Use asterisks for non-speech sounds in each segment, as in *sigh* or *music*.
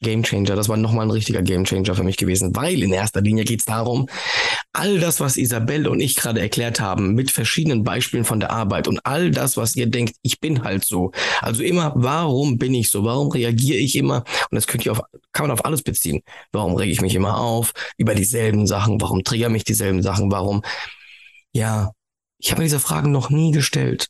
Gamechanger. Das war nochmal ein richtiger Gamechanger für mich gewesen, weil in erster Linie geht es darum, all das, was Isabelle und ich gerade erklärt haben, mit verschiedenen Beispielen von der Arbeit und all das, was ihr denkt, ich bin halt so. Also immer, warum bin ich so? Warum reagiere ich immer? Und das könnt ihr auf, kann man auf alles beziehen. Warum rege ich mich immer auf über dieselben Sachen? Warum triggern mich dieselben Sachen? Warum? Ja, ich habe mir diese Fragen noch nie gestellt.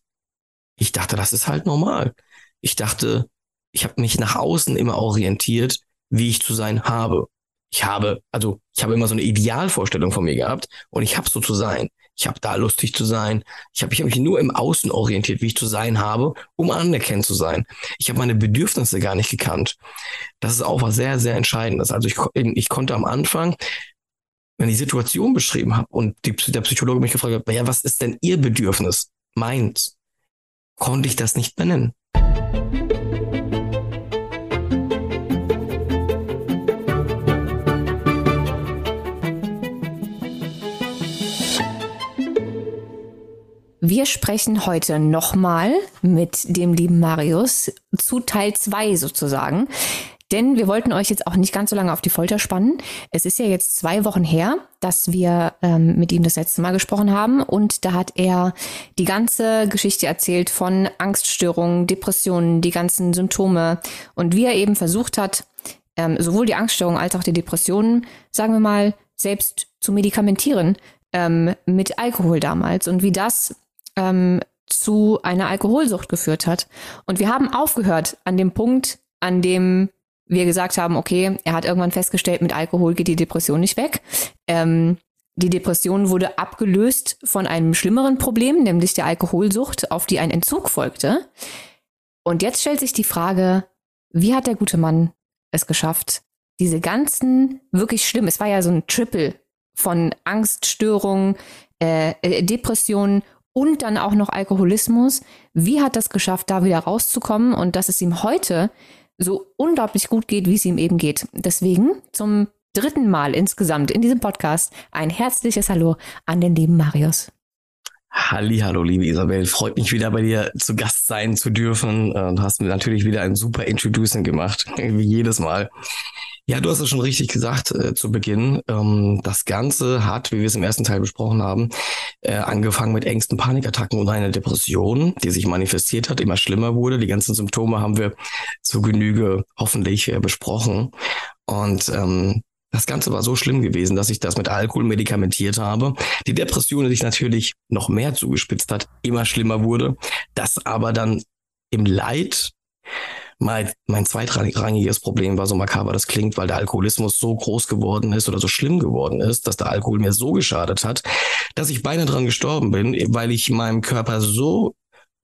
Ich dachte, das ist halt normal. Ich dachte, ich habe mich nach außen immer orientiert, wie ich zu sein habe. Ich habe, also ich habe immer so eine Idealvorstellung von mir gehabt und ich habe so zu sein. Ich habe da lustig zu sein. Ich habe ich hab mich nur im Außen orientiert, wie ich zu sein habe, um anerkannt zu sein. Ich habe meine Bedürfnisse gar nicht gekannt. Das ist auch was sehr, sehr Entscheidendes. Also ich, ich konnte am Anfang, wenn ich die Situation beschrieben habe und die, der Psychologe mich gefragt hat, ja, was ist denn Ihr Bedürfnis? Meins. Konnte ich das nicht benennen. Wir sprechen heute nochmal mit dem lieben Marius zu Teil 2 sozusagen. Denn wir wollten euch jetzt auch nicht ganz so lange auf die Folter spannen. Es ist ja jetzt zwei Wochen her, dass wir ähm, mit ihm das letzte Mal gesprochen haben. Und da hat er die ganze Geschichte erzählt von Angststörungen, Depressionen, die ganzen Symptome und wie er eben versucht hat, ähm, sowohl die Angststörungen als auch die Depressionen, sagen wir mal, selbst zu medikamentieren ähm, mit Alkohol damals und wie das ähm, zu einer Alkoholsucht geführt hat. Und wir haben aufgehört an dem Punkt, an dem wir gesagt haben, okay, er hat irgendwann festgestellt, mit Alkohol geht die Depression nicht weg. Ähm, die Depression wurde abgelöst von einem schlimmeren Problem, nämlich der Alkoholsucht, auf die ein Entzug folgte. Und jetzt stellt sich die Frage, wie hat der gute Mann es geschafft, diese ganzen wirklich schlimm, es war ja so ein Triple von Angststörungen, äh, äh Depressionen und dann auch noch Alkoholismus. Wie hat das geschafft, da wieder rauszukommen und dass es ihm heute so unglaublich gut geht, wie es ihm eben geht. Deswegen zum dritten Mal insgesamt in diesem Podcast ein herzliches Hallo an den lieben Marius. Halli, hallo, liebe Isabel. Freut mich wieder bei dir zu Gast sein zu dürfen. Du hast mir natürlich wieder ein super Introducing gemacht, *laughs* wie jedes Mal. Ja, du hast es schon richtig gesagt äh, zu Beginn. Ähm, das Ganze hat, wie wir es im ersten Teil besprochen haben, äh, angefangen mit Ängsten, Panikattacken und einer Depression, die sich manifestiert hat, immer schlimmer wurde. Die ganzen Symptome haben wir zu Genüge hoffentlich äh, besprochen. Und ähm, das Ganze war so schlimm gewesen, dass ich das mit Alkohol medikamentiert habe. Die Depression sich natürlich noch mehr zugespitzt hat, immer schlimmer wurde. Das aber dann im Leid mein, mein zweitrangiges Problem war, so makaber das klingt, weil der Alkoholismus so groß geworden ist oder so schlimm geworden ist, dass der Alkohol mir so geschadet hat, dass ich beinahe dran gestorben bin, weil ich meinem Körper so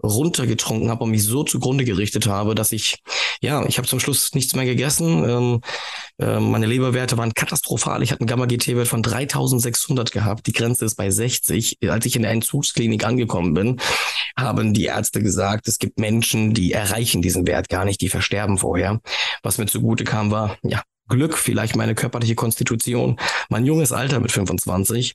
runtergetrunken habe und mich so zugrunde gerichtet habe, dass ich, ja, ich habe zum Schluss nichts mehr gegessen. Ähm, äh, meine Leberwerte waren katastrophal. Ich hatte einen Gamma-GT-Wert von 3600 gehabt. Die Grenze ist bei 60. Als ich in der Entzugsklinik angekommen bin, haben die Ärzte gesagt, es gibt Menschen, die erreichen diesen Wert gar nicht, die versterben vorher. Was mir zugute kam, war, ja, Glück, vielleicht meine körperliche Konstitution, mein junges Alter mit 25.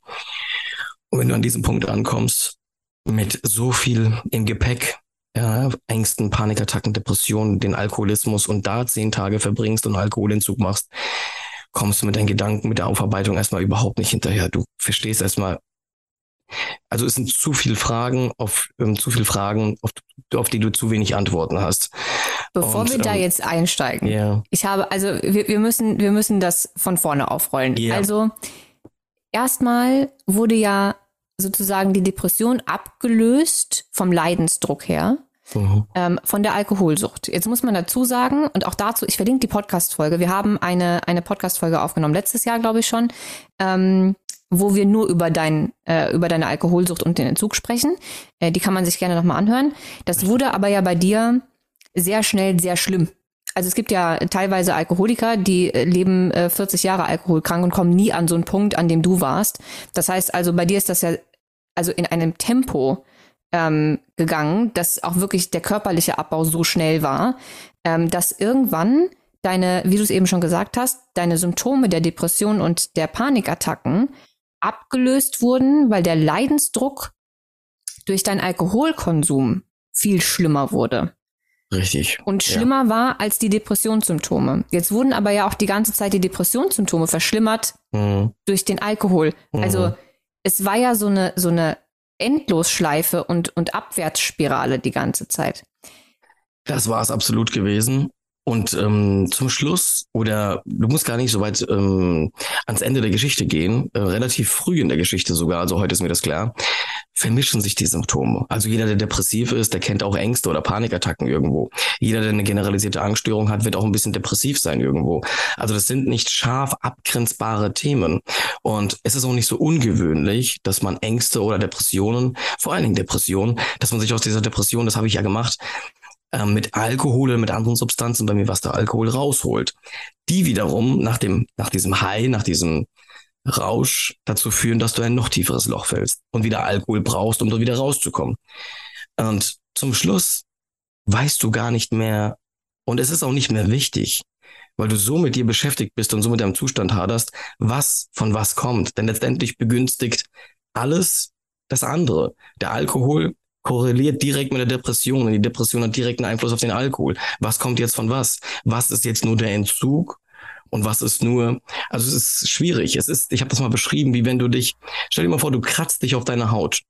Und wenn du an diesem Punkt ankommst, mit so viel im Gepäck, ja, Ängsten, Panikattacken, Depressionen, den Alkoholismus und da zehn Tage verbringst und Alkoholentzug machst, kommst du mit deinen Gedanken, mit der Aufarbeitung erstmal überhaupt nicht hinterher. Du verstehst erstmal, also es sind zu viele Fragen, auf ähm, zu viele Fragen, auf, auf, die du zu wenig Antworten hast. Bevor und, wir da ähm, jetzt einsteigen, yeah. ich habe, also wir, wir müssen, wir müssen das von vorne aufrollen. Yeah. Also erstmal wurde ja sozusagen die Depression abgelöst vom Leidensdruck her. Mhm. Ähm, von der Alkoholsucht. Jetzt muss man dazu sagen, und auch dazu, ich verlinke die Podcast-Folge. Wir haben eine, eine Podcast-Folge aufgenommen, letztes Jahr, glaube ich schon, ähm, wo wir nur über, dein, äh, über deine Alkoholsucht und den Entzug sprechen. Äh, die kann man sich gerne nochmal anhören. Das wurde aber ja bei dir sehr schnell sehr schlimm. Also es gibt ja teilweise Alkoholiker, die äh, leben äh, 40 Jahre alkoholkrank und kommen nie an so einen Punkt, an dem du warst. Das heißt also, bei dir ist das ja also in einem Tempo ähm, gegangen, dass auch wirklich der körperliche Abbau so schnell war, ähm, dass irgendwann deine, wie du es eben schon gesagt hast, deine Symptome der Depression und der Panikattacken abgelöst wurden, weil der Leidensdruck durch deinen Alkoholkonsum viel schlimmer wurde. Richtig. Und schlimmer ja. war als die Depressionssymptome. Jetzt wurden aber ja auch die ganze Zeit die Depressionssymptome verschlimmert mhm. durch den Alkohol. Mhm. Also es war ja so eine, so eine Endlosschleife und, und Abwärtsspirale die ganze Zeit. Das war es absolut gewesen. Und ähm, zum Schluss, oder du musst gar nicht so weit ähm, ans Ende der Geschichte gehen, äh, relativ früh in der Geschichte sogar, also heute ist mir das klar, vermischen sich die Symptome. Also jeder, der depressiv ist, der kennt auch Ängste oder Panikattacken irgendwo. Jeder, der eine generalisierte Angststörung hat, wird auch ein bisschen depressiv sein irgendwo. Also das sind nicht scharf abgrenzbare Themen. Und es ist auch nicht so ungewöhnlich, dass man Ängste oder Depressionen, vor allen Dingen Depressionen, dass man sich aus dieser Depression, das habe ich ja gemacht, ähm, mit Alkohol oder mit anderen Substanzen, bei mir was der Alkohol rausholt. Die wiederum nach dem, nach diesem High, nach diesem Rausch dazu führen, dass du ein noch tieferes Loch fällst und wieder Alkohol brauchst, um da wieder rauszukommen. Und zum Schluss weißt du gar nicht mehr, und es ist auch nicht mehr wichtig, weil du so mit dir beschäftigt bist und so mit deinem Zustand haderst, was von was kommt. Denn letztendlich begünstigt alles das andere. Der Alkohol korreliert direkt mit der Depression und die Depression hat direkten Einfluss auf den Alkohol. Was kommt jetzt von was? Was ist jetzt nur der Entzug und was ist nur, also es ist schwierig. Es ist, ich habe das mal beschrieben, wie wenn du dich, stell dir mal vor, du kratzt dich auf deine Haut,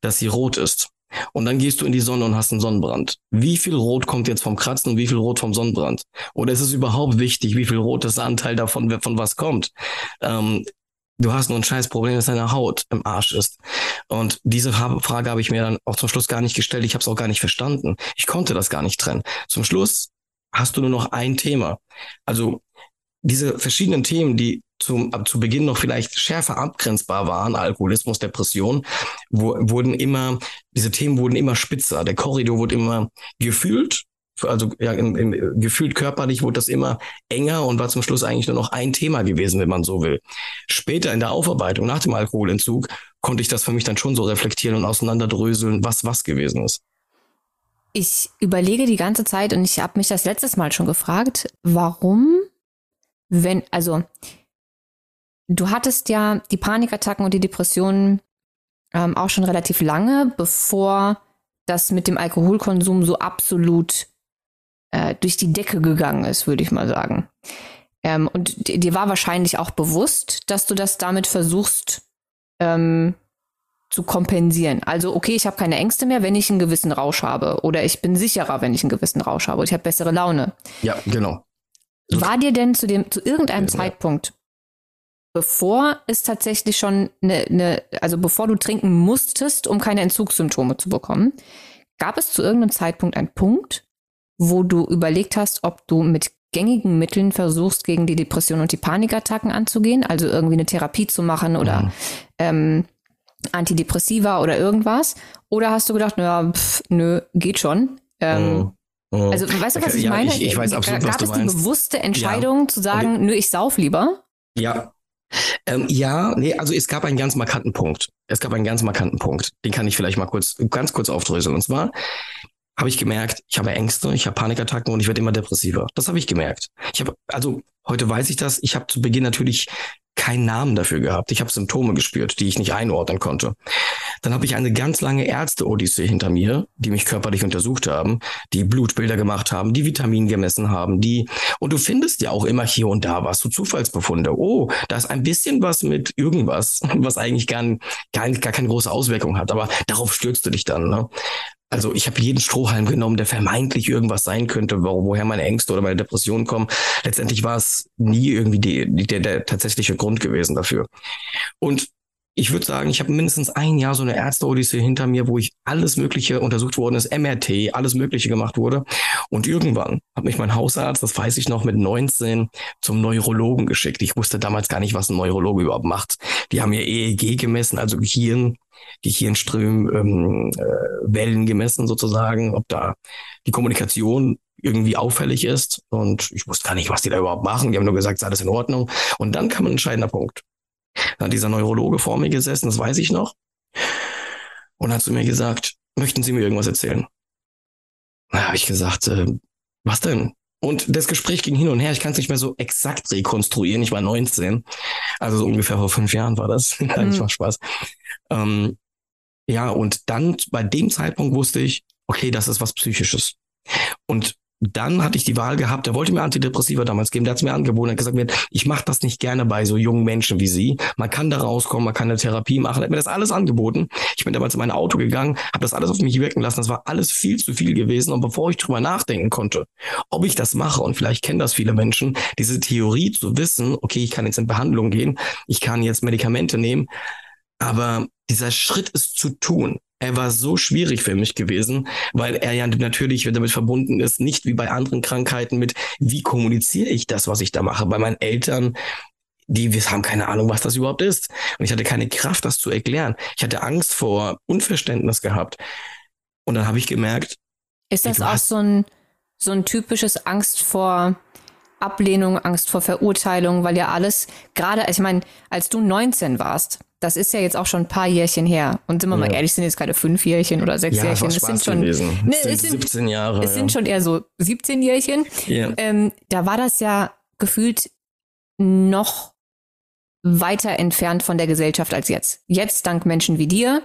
dass sie rot ist. Und dann gehst du in die Sonne und hast einen Sonnenbrand. Wie viel Rot kommt jetzt vom Kratzen und wie viel Rot vom Sonnenbrand? Oder ist es überhaupt wichtig, wie viel rotes Anteil davon von was kommt? Ähm, du hast nur ein scheiß Problem, dass deine Haut im Arsch ist. Und diese Frage habe ich mir dann auch zum Schluss gar nicht gestellt. Ich habe es auch gar nicht verstanden. Ich konnte das gar nicht trennen. Zum Schluss hast du nur noch ein Thema. Also diese verschiedenen Themen, die zum, zu Beginn noch vielleicht schärfer abgrenzbar waren, Alkoholismus, Depression, wo, wurden immer, diese Themen wurden immer spitzer. Der Korridor wurde immer gefühlt also ja, im, im, gefühlt körperlich wurde das immer enger und war zum Schluss eigentlich nur noch ein Thema gewesen, wenn man so will. Später in der Aufarbeitung nach dem Alkoholentzug konnte ich das für mich dann schon so reflektieren und auseinanderdröseln, was was gewesen ist. Ich überlege die ganze Zeit und ich habe mich das letztes Mal schon gefragt, warum, wenn, also du hattest ja die Panikattacken und die Depressionen ähm, auch schon relativ lange, bevor das mit dem Alkoholkonsum so absolut äh, durch die Decke gegangen ist, würde ich mal sagen. Ähm, und dir war wahrscheinlich auch bewusst, dass du das damit versuchst ähm, zu kompensieren. Also, okay, ich habe keine Ängste mehr, wenn ich einen gewissen Rausch habe. Oder ich bin sicherer, wenn ich einen gewissen Rausch habe. Ich habe bessere Laune. Ja, genau. War dir denn zu dem, zu irgendeinem ja, Zeitpunkt, bevor es tatsächlich schon eine, eine, also bevor du trinken musstest, um keine Entzugssymptome zu bekommen, gab es zu irgendeinem Zeitpunkt einen Punkt, wo du überlegt hast, ob du mit gängigen Mitteln versuchst, gegen die Depression und die Panikattacken anzugehen, also irgendwie eine Therapie zu machen oder mhm. ähm, Antidepressiva oder irgendwas? Oder hast du gedacht, naja, pff, nö, geht schon? Ähm, mhm. Also, weißt du, was ich ja, meine? Ich, ich weiß absolut, Gab was du es meinst. die bewusste Entscheidung ja. zu sagen, nö, ich sauf lieber? Ja. Ähm, ja, nee, also es gab einen ganz markanten Punkt. Es gab einen ganz markanten Punkt. Den kann ich vielleicht mal kurz, ganz kurz aufdröseln. Und zwar, habe ich gemerkt, ich habe Ängste, ich habe Panikattacken und ich werde immer depressiver. Das habe ich gemerkt. Ich habe, also heute weiß ich das, ich habe zu Beginn natürlich keinen Namen dafür gehabt. Ich habe Symptome gespürt, die ich nicht einordnen konnte. Dann habe ich eine ganz lange Ärzte-Odyssee hinter mir, die mich körperlich untersucht haben, die Blutbilder gemacht haben, die Vitamin gemessen haben, die und du findest ja auch immer hier und da was, so Zufallsbefunde. Oh, da ist ein bisschen was mit irgendwas, *laughs* was eigentlich gar, gar, gar keine große Auswirkung hat, aber darauf stürzt du dich dann. Ne? Also ich habe jeden Strohhalm genommen, der vermeintlich irgendwas sein könnte, wo, woher meine Ängste oder meine Depressionen kommen. Letztendlich war es nie irgendwie die, die, der, der tatsächliche Grund gewesen dafür. Und ich würde sagen, ich habe mindestens ein Jahr so eine Ärzte-Odyssee hinter mir, wo ich alles Mögliche untersucht worden ist, MRT, alles Mögliche gemacht wurde. Und irgendwann hat mich mein Hausarzt, das weiß ich noch, mit 19 zum Neurologen geschickt. Ich wusste damals gar nicht, was ein Neurologe überhaupt macht. Die haben mir EEG gemessen, also Gehirn, Gehirnström, ähm, äh, Wellen gemessen sozusagen, ob da die Kommunikation irgendwie auffällig ist. Und ich wusste gar nicht, was die da überhaupt machen. Die haben nur gesagt, sei alles in Ordnung. Und dann kam ein entscheidender Punkt. Dann hat dieser Neurologe vor mir gesessen, das weiß ich noch. Und hat zu mir gesagt, möchten Sie mir irgendwas erzählen? Da habe ich gesagt, äh, was denn? Und das Gespräch ging hin und her. Ich kann es nicht mehr so exakt rekonstruieren. Ich war 19. Also so ungefähr vor fünf Jahren war das. *laughs* Nein, mhm. war Spaß. Ähm, ja, und dann bei dem Zeitpunkt wusste ich, okay, das ist was Psychisches. Und dann hatte ich die Wahl gehabt, der wollte mir Antidepressiva damals geben, der hat es mir angeboten, hat gesagt, ich mache das nicht gerne bei so jungen Menschen wie Sie. Man kann da rauskommen, man kann eine Therapie machen, er hat mir das alles angeboten. Ich bin damals in mein Auto gegangen, habe das alles auf mich wirken lassen, das war alles viel zu viel gewesen und bevor ich drüber nachdenken konnte, ob ich das mache und vielleicht kennen das viele Menschen, diese Theorie zu wissen, okay, ich kann jetzt in Behandlung gehen, ich kann jetzt Medikamente nehmen, aber dieser Schritt ist zu tun, er war so schwierig für mich gewesen, weil er ja natürlich damit verbunden ist, nicht wie bei anderen Krankheiten mit, wie kommuniziere ich das, was ich da mache. Bei meinen Eltern, die wir haben keine Ahnung, was das überhaupt ist. Und ich hatte keine Kraft, das zu erklären. Ich hatte Angst vor Unverständnis gehabt. Und dann habe ich gemerkt. Ist das auch so ein, so ein typisches Angst vor Ablehnung, Angst vor Verurteilung, weil ja alles, gerade, ich meine, als du 19 warst, das ist ja jetzt auch schon ein paar Jährchen her. Und sind wir ja. mal ehrlich, sind jetzt keine fünf Jährchen oder sechs ja, Jährchen. Es sind schon, ne, es sind 17 Jahre. Es ja. sind schon eher so 17 Jährchen. Ja. Ähm, da war das ja gefühlt noch weiter entfernt von der Gesellschaft als jetzt. Jetzt dank Menschen wie dir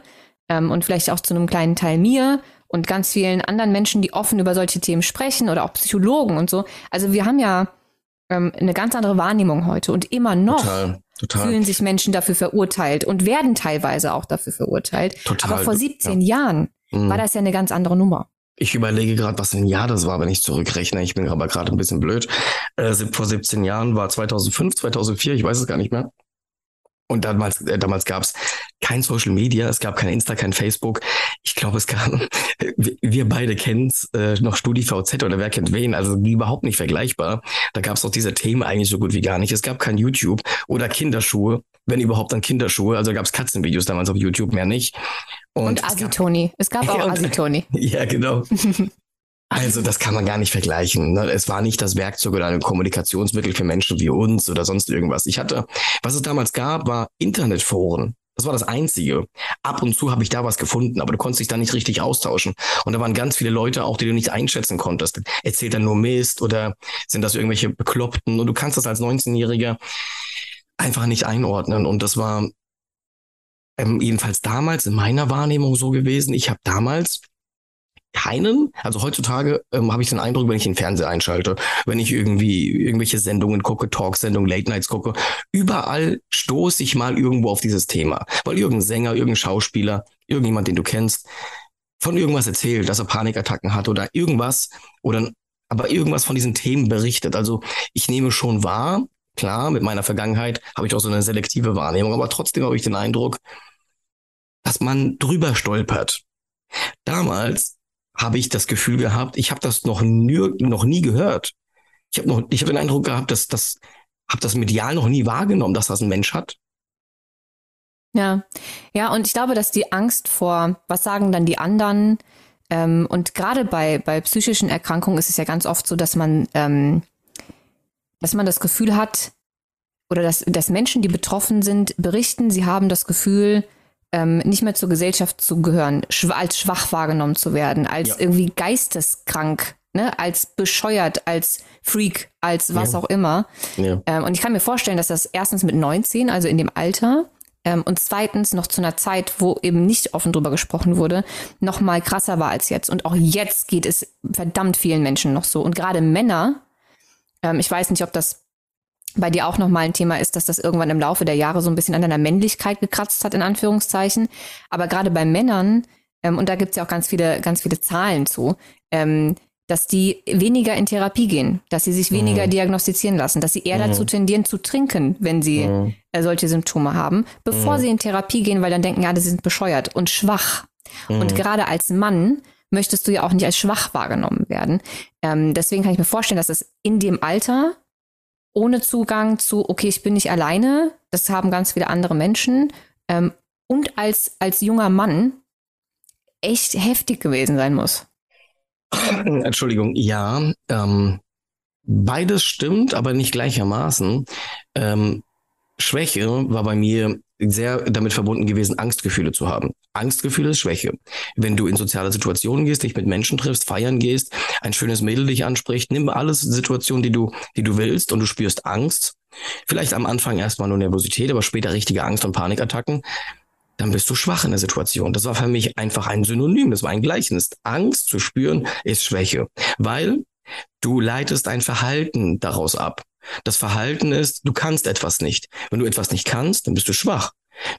ähm, und vielleicht auch zu einem kleinen Teil mir und ganz vielen anderen Menschen, die offen über solche Themen sprechen oder auch Psychologen und so. Also wir haben ja ähm, eine ganz andere Wahrnehmung heute und immer noch. Total. Total. fühlen sich Menschen dafür verurteilt und werden teilweise auch dafür verurteilt. Total. Aber vor 17 ja. Jahren mhm. war das ja eine ganz andere Nummer. Ich überlege gerade, was für ein Jahr das war, wenn ich zurückrechne. Ich bin aber gerade ein bisschen blöd. Äh, vor 17 Jahren war 2005, 2004, ich weiß es gar nicht mehr. Und damals, äh, damals gab es kein Social Media, es gab kein Insta, kein Facebook. Ich glaube, es gab, *laughs* wir beide kennen äh, noch StudiVZ oder wer kennt wen, also überhaupt nicht vergleichbar. Da gab es auch diese Themen eigentlich so gut wie gar nicht. Es gab kein YouTube oder Kinderschuhe, wenn überhaupt dann Kinderschuhe. Also gab es Katzenvideos damals auf YouTube, mehr nicht. Und, und Asitoni. Es gab, es *laughs* gab auch Asitoni. *laughs* Ja, genau. Also das kann man gar nicht vergleichen. Ne? Es war nicht das Werkzeug oder ein Kommunikationsmittel für Menschen wie uns oder sonst irgendwas. Ich hatte, was es damals gab, war Internetforen. Das war das Einzige. Ab und zu habe ich da was gefunden, aber du konntest dich da nicht richtig austauschen. Und da waren ganz viele Leute auch, die du nicht einschätzen konntest. Erzählt er nur Mist oder sind das irgendwelche Bekloppten? Und du kannst das als 19-Jähriger einfach nicht einordnen. Und das war ähm, jedenfalls damals in meiner Wahrnehmung so gewesen. Ich habe damals keinen. Also heutzutage ähm, habe ich den Eindruck, wenn ich den Fernseher einschalte, wenn ich irgendwie irgendwelche Sendungen gucke, Talksendungen, Late Nights gucke, überall stoße ich mal irgendwo auf dieses Thema. Weil irgendein Sänger, irgendein Schauspieler, irgendjemand, den du kennst, von irgendwas erzählt, dass er Panikattacken hat oder irgendwas oder aber irgendwas von diesen Themen berichtet. Also ich nehme schon wahr, klar, mit meiner Vergangenheit habe ich auch so eine selektive Wahrnehmung, aber trotzdem habe ich den Eindruck, dass man drüber stolpert. Damals habe ich das Gefühl gehabt, ich habe das noch nie, noch nie gehört. Ich habe noch, ich habe den Eindruck gehabt, dass das, habe das medial noch nie wahrgenommen, dass das ein Mensch hat. Ja, ja, und ich glaube, dass die Angst vor, was sagen dann die anderen, ähm, und gerade bei, bei psychischen Erkrankungen ist es ja ganz oft so, dass man, ähm, dass man das Gefühl hat, oder dass, dass Menschen, die betroffen sind, berichten, sie haben das Gefühl, ähm, nicht mehr zur Gesellschaft zu gehören, schw als schwach wahrgenommen zu werden, als ja. irgendwie geisteskrank, ne, als bescheuert, als Freak, als was ja. auch immer. Ja. Ähm, und ich kann mir vorstellen, dass das erstens mit 19, also in dem Alter, ähm, und zweitens noch zu einer Zeit, wo eben nicht offen drüber gesprochen wurde, noch mal krasser war als jetzt. Und auch jetzt geht es verdammt vielen Menschen noch so. Und gerade Männer, ähm, ich weiß nicht, ob das bei dir auch nochmal ein Thema ist, dass das irgendwann im Laufe der Jahre so ein bisschen an deiner Männlichkeit gekratzt hat, in Anführungszeichen. Aber gerade bei Männern, ähm, und da gibt's ja auch ganz viele, ganz viele Zahlen zu, ähm, dass die weniger in Therapie gehen, dass sie sich weniger mhm. diagnostizieren lassen, dass sie eher mhm. dazu tendieren zu trinken, wenn sie mhm. äh, solche Symptome haben, bevor mhm. sie in Therapie gehen, weil dann denken, ja, sie sind bescheuert und schwach. Und mhm. gerade als Mann möchtest du ja auch nicht als schwach wahrgenommen werden. Ähm, deswegen kann ich mir vorstellen, dass es in dem Alter ohne Zugang zu, okay, ich bin nicht alleine, das haben ganz viele andere Menschen. Ähm, und als, als junger Mann echt heftig gewesen sein muss. *clears throat* Entschuldigung, ja, ähm, beides stimmt, aber nicht gleichermaßen. Ähm, Schwäche war bei mir sehr damit verbunden gewesen, Angstgefühle zu haben. Angstgefühle ist Schwäche. Wenn du in soziale Situationen gehst, dich mit Menschen triffst, feiern gehst, ein schönes Mädel dich anspricht, nimm alles Situationen, die du, die du willst und du spürst Angst. Vielleicht am Anfang erstmal nur Nervosität, aber später richtige Angst und Panikattacken. dann bist du schwach in der Situation. Das war für mich einfach ein Synonym, das war ein Gleichnis. Angst zu spüren ist Schwäche, weil du leitest ein Verhalten daraus ab. Das Verhalten ist, du kannst etwas nicht. Wenn du etwas nicht kannst, dann bist du schwach.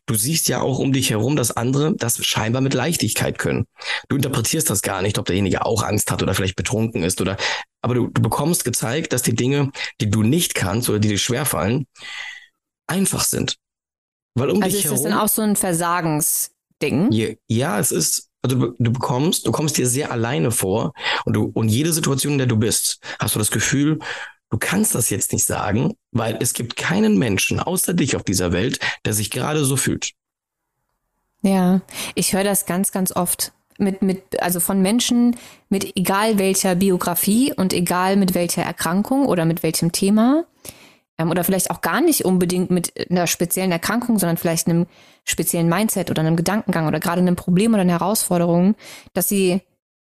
Du siehst ja auch um dich herum, dass andere das scheinbar mit Leichtigkeit können. Du interpretierst das gar nicht, ob derjenige auch Angst hat oder vielleicht betrunken ist oder, aber du, du bekommst gezeigt, dass die Dinge, die du nicht kannst oder die dir schwerfallen, einfach sind. Weil um also dich ist herum, das dann auch so ein Versagensding? Ja, ja, es ist, also du, du bekommst, du kommst dir sehr alleine vor und du, und jede Situation, in der du bist, hast du das Gefühl, du kannst das jetzt nicht sagen, weil es gibt keinen Menschen außer dich auf dieser Welt, der sich gerade so fühlt. Ja, ich höre das ganz, ganz oft. Mit, mit, also von Menschen mit egal welcher Biografie und egal mit welcher Erkrankung oder mit welchem Thema ähm, oder vielleicht auch gar nicht unbedingt mit einer speziellen Erkrankung, sondern vielleicht einem speziellen Mindset oder einem Gedankengang oder gerade einem Problem oder einer Herausforderung, dass sie,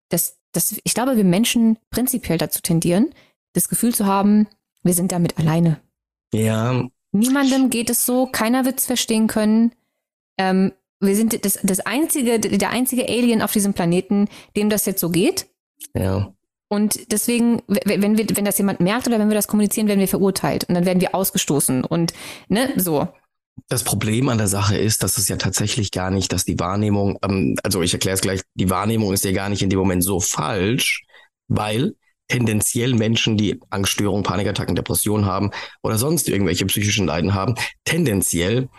dass, dass ich glaube, wir Menschen prinzipiell dazu tendieren, das Gefühl zu haben, wir sind damit alleine. Ja. Niemandem geht es so, keiner wird es verstehen können. Ähm, wir sind das, das einzige, der einzige Alien auf diesem Planeten, dem das jetzt so geht. Ja. Und deswegen, wenn wir, wenn das jemand merkt oder wenn wir das kommunizieren, werden wir verurteilt und dann werden wir ausgestoßen und ne, so. Das Problem an der Sache ist, dass es ja tatsächlich gar nicht, dass die Wahrnehmung, ähm, also ich erkläre es gleich, die Wahrnehmung ist ja gar nicht in dem Moment so falsch, weil tendenziell Menschen, die Angststörungen, Panikattacken, Depressionen haben oder sonst irgendwelche psychischen Leiden haben, tendenziell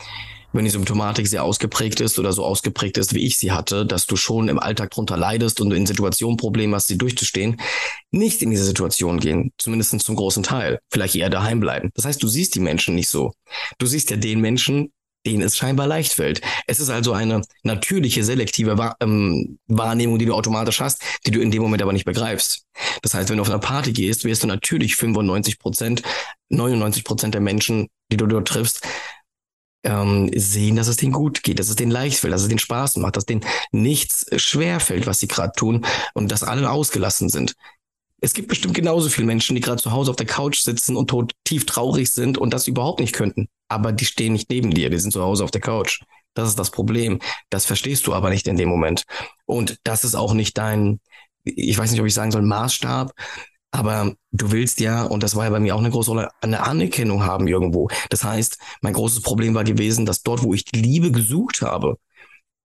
wenn die Symptomatik sehr ausgeprägt ist oder so ausgeprägt ist, wie ich sie hatte, dass du schon im Alltag drunter leidest und in Situationen Probleme hast, sie durchzustehen, nicht in diese Situation gehen, zumindest zum großen Teil, vielleicht eher daheim bleiben. Das heißt, du siehst die Menschen nicht so. Du siehst ja den Menschen, denen es scheinbar leicht fällt. Es ist also eine natürliche, selektive ähm, Wahrnehmung, die du automatisch hast, die du in dem Moment aber nicht begreifst. Das heißt, wenn du auf eine Party gehst, wirst du natürlich 95 Prozent, 99 Prozent der Menschen, die du dort triffst, ähm, sehen, dass es denen gut geht, dass es denen leicht fällt, dass es denen Spaß macht, dass denen nichts schwer fällt, was sie gerade tun und dass alle ausgelassen sind. Es gibt bestimmt genauso viele Menschen, die gerade zu Hause auf der Couch sitzen und tot, tief traurig sind und das überhaupt nicht könnten. Aber die stehen nicht neben dir, die sind zu Hause auf der Couch. Das ist das Problem. Das verstehst du aber nicht in dem Moment. Und das ist auch nicht dein, ich weiß nicht, ob ich sagen soll, Maßstab, aber du willst ja, und das war ja bei mir auch eine große Rolle, eine Anerkennung haben irgendwo. Das heißt, mein großes Problem war gewesen, dass dort, wo ich die Liebe gesucht habe,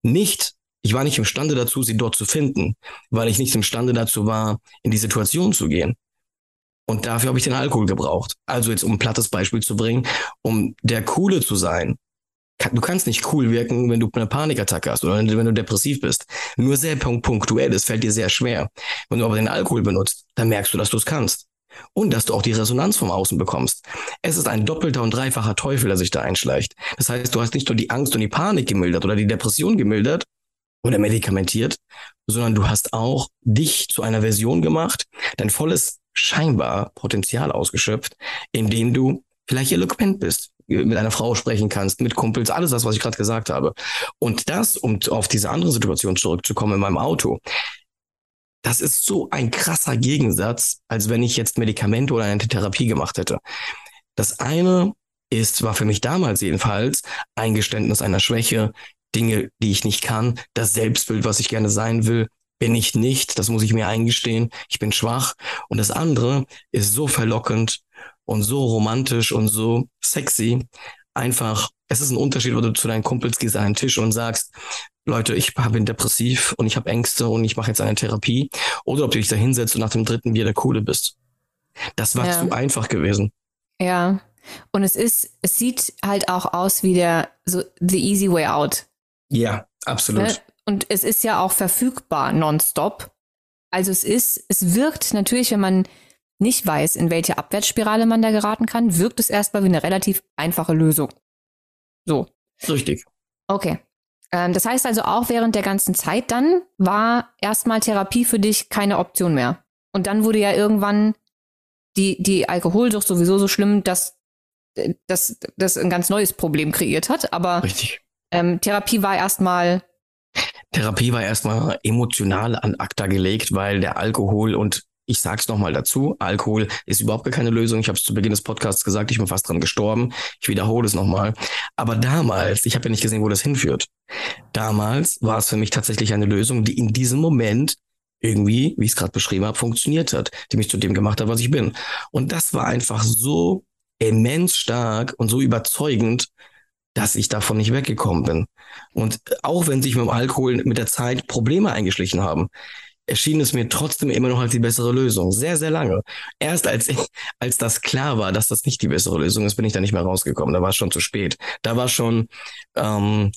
nicht, ich war nicht imstande dazu, sie dort zu finden, weil ich nicht imstande dazu war, in die Situation zu gehen. Und dafür habe ich den Alkohol gebraucht. Also jetzt, um ein plattes Beispiel zu bringen, um der Coole zu sein, du kannst nicht cool wirken, wenn du eine Panikattacke hast oder wenn du depressiv bist. Nur sehr punktuell, es fällt dir sehr schwer. Wenn du aber den Alkohol benutzt, dann merkst du, dass du es kannst. Und dass du auch die Resonanz vom Außen bekommst. Es ist ein doppelter und dreifacher Teufel, der sich da einschleicht. Das heißt, du hast nicht nur die Angst und die Panik gemildert oder die Depression gemildert oder medikamentiert, sondern du hast auch dich zu einer Version gemacht, dein volles scheinbar Potenzial ausgeschöpft, indem du vielleicht eloquent bist, mit einer Frau sprechen kannst, mit Kumpels, alles das, was ich gerade gesagt habe. Und das, um auf diese andere Situation zurückzukommen in meinem Auto, das ist so ein krasser Gegensatz, als wenn ich jetzt Medikamente oder eine Therapie gemacht hätte. Das eine ist, war für mich damals jedenfalls, Eingeständnis einer Schwäche, Dinge, die ich nicht kann, das Selbstbild, was ich gerne sein will, bin ich nicht, das muss ich mir eingestehen, ich bin schwach. Und das andere ist so verlockend, und so romantisch und so sexy. Einfach, es ist ein Unterschied, wo du zu deinen Kumpels gehst an einen Tisch und sagst, Leute, ich bin depressiv und ich habe Ängste und ich mache jetzt eine Therapie. Oder ob du dich da hinsetzt und nach dem dritten Bier der Coole bist. Das war ja. zu einfach gewesen. Ja. Und es ist, es sieht halt auch aus wie der, so, the easy way out. Ja, absolut. Ne? Und es ist ja auch verfügbar nonstop. Also es ist, es wirkt natürlich, wenn man nicht weiß, in welche Abwärtsspirale man da geraten kann, wirkt es erstmal wie eine relativ einfache Lösung. So. Richtig. Okay. Ähm, das heißt also auch während der ganzen Zeit dann war erstmal Therapie für dich keine Option mehr. Und dann wurde ja irgendwann die, die Alkoholsucht sowieso so schlimm, dass das, das ein ganz neues Problem kreiert hat. Aber Richtig. Ähm, Therapie war erstmal Therapie war erstmal emotional an ACTA gelegt, weil der Alkohol und ich sage es nochmal dazu, Alkohol ist überhaupt keine Lösung. Ich habe es zu Beginn des Podcasts gesagt, ich bin fast dran gestorben. Ich wiederhole es nochmal. Aber damals, ich habe ja nicht gesehen, wo das hinführt. Damals war es für mich tatsächlich eine Lösung, die in diesem Moment irgendwie, wie ich es gerade beschrieben habe, funktioniert hat, die mich zu dem gemacht hat, was ich bin. Und das war einfach so immens stark und so überzeugend, dass ich davon nicht weggekommen bin. Und auch wenn sich mit dem Alkohol mit der Zeit Probleme eingeschlichen haben, erschien es mir trotzdem immer noch als die bessere Lösung. Sehr, sehr lange. Erst als ich, als das klar war, dass das nicht die bessere Lösung ist, bin ich da nicht mehr rausgekommen. Da war es schon zu spät. Da war schon ähm,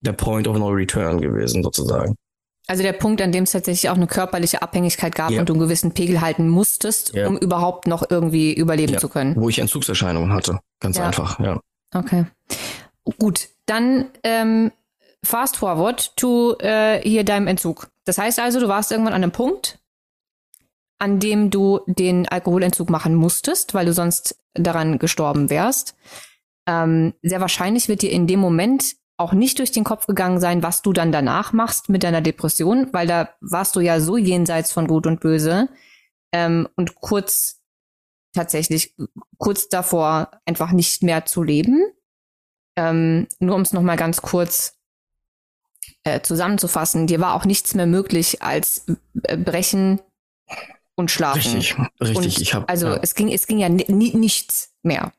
der Point of No Return gewesen, sozusagen. Also der Punkt, an dem es tatsächlich auch eine körperliche Abhängigkeit gab ja. und du einen gewissen Pegel halten musstest, ja. um überhaupt noch irgendwie überleben ja. zu können. Wo ich Entzugserscheinungen hatte. Ganz einfach, ja. Okay. Gut, dann ähm, fast forward to äh, hier deinem Entzug. Das heißt also, du warst irgendwann an einem Punkt, an dem du den Alkoholentzug machen musstest, weil du sonst daran gestorben wärst. Ähm, sehr wahrscheinlich wird dir in dem Moment auch nicht durch den Kopf gegangen sein, was du dann danach machst mit deiner Depression, weil da warst du ja so jenseits von Gut und Böse ähm, und kurz tatsächlich kurz davor einfach nicht mehr zu leben. Ähm, nur um es noch mal ganz kurz äh, zusammenzufassen, dir war auch nichts mehr möglich als äh, brechen und schlafen. Richtig, richtig. Und ich hab, also ja. es ging, es ging ja nichts mehr.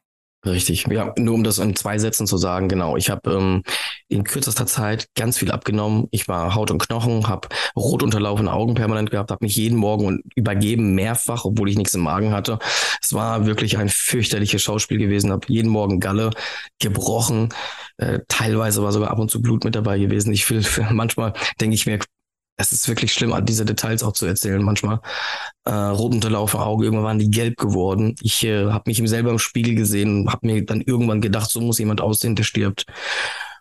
Richtig, ja, nur um das in zwei Sätzen zu sagen, genau. Ich habe ähm, in kürzester Zeit ganz viel abgenommen. Ich war Haut und Knochen, habe rot unterlaufene Augen permanent gehabt, habe mich jeden Morgen übergeben, mehrfach, obwohl ich nichts im Magen hatte. Es war wirklich ein fürchterliches Schauspiel gewesen, habe jeden Morgen Galle gebrochen. Äh, teilweise war sogar ab und zu Blut mit dabei gewesen. Ich will, *laughs* manchmal denke ich mir, es ist wirklich schlimm, diese Details auch zu erzählen manchmal. Äh, rot unterlaufene Augen, irgendwann waren die gelb geworden. Ich äh, habe mich selber im Spiegel gesehen, habe mir dann irgendwann gedacht, so muss jemand aussehen, der stirbt.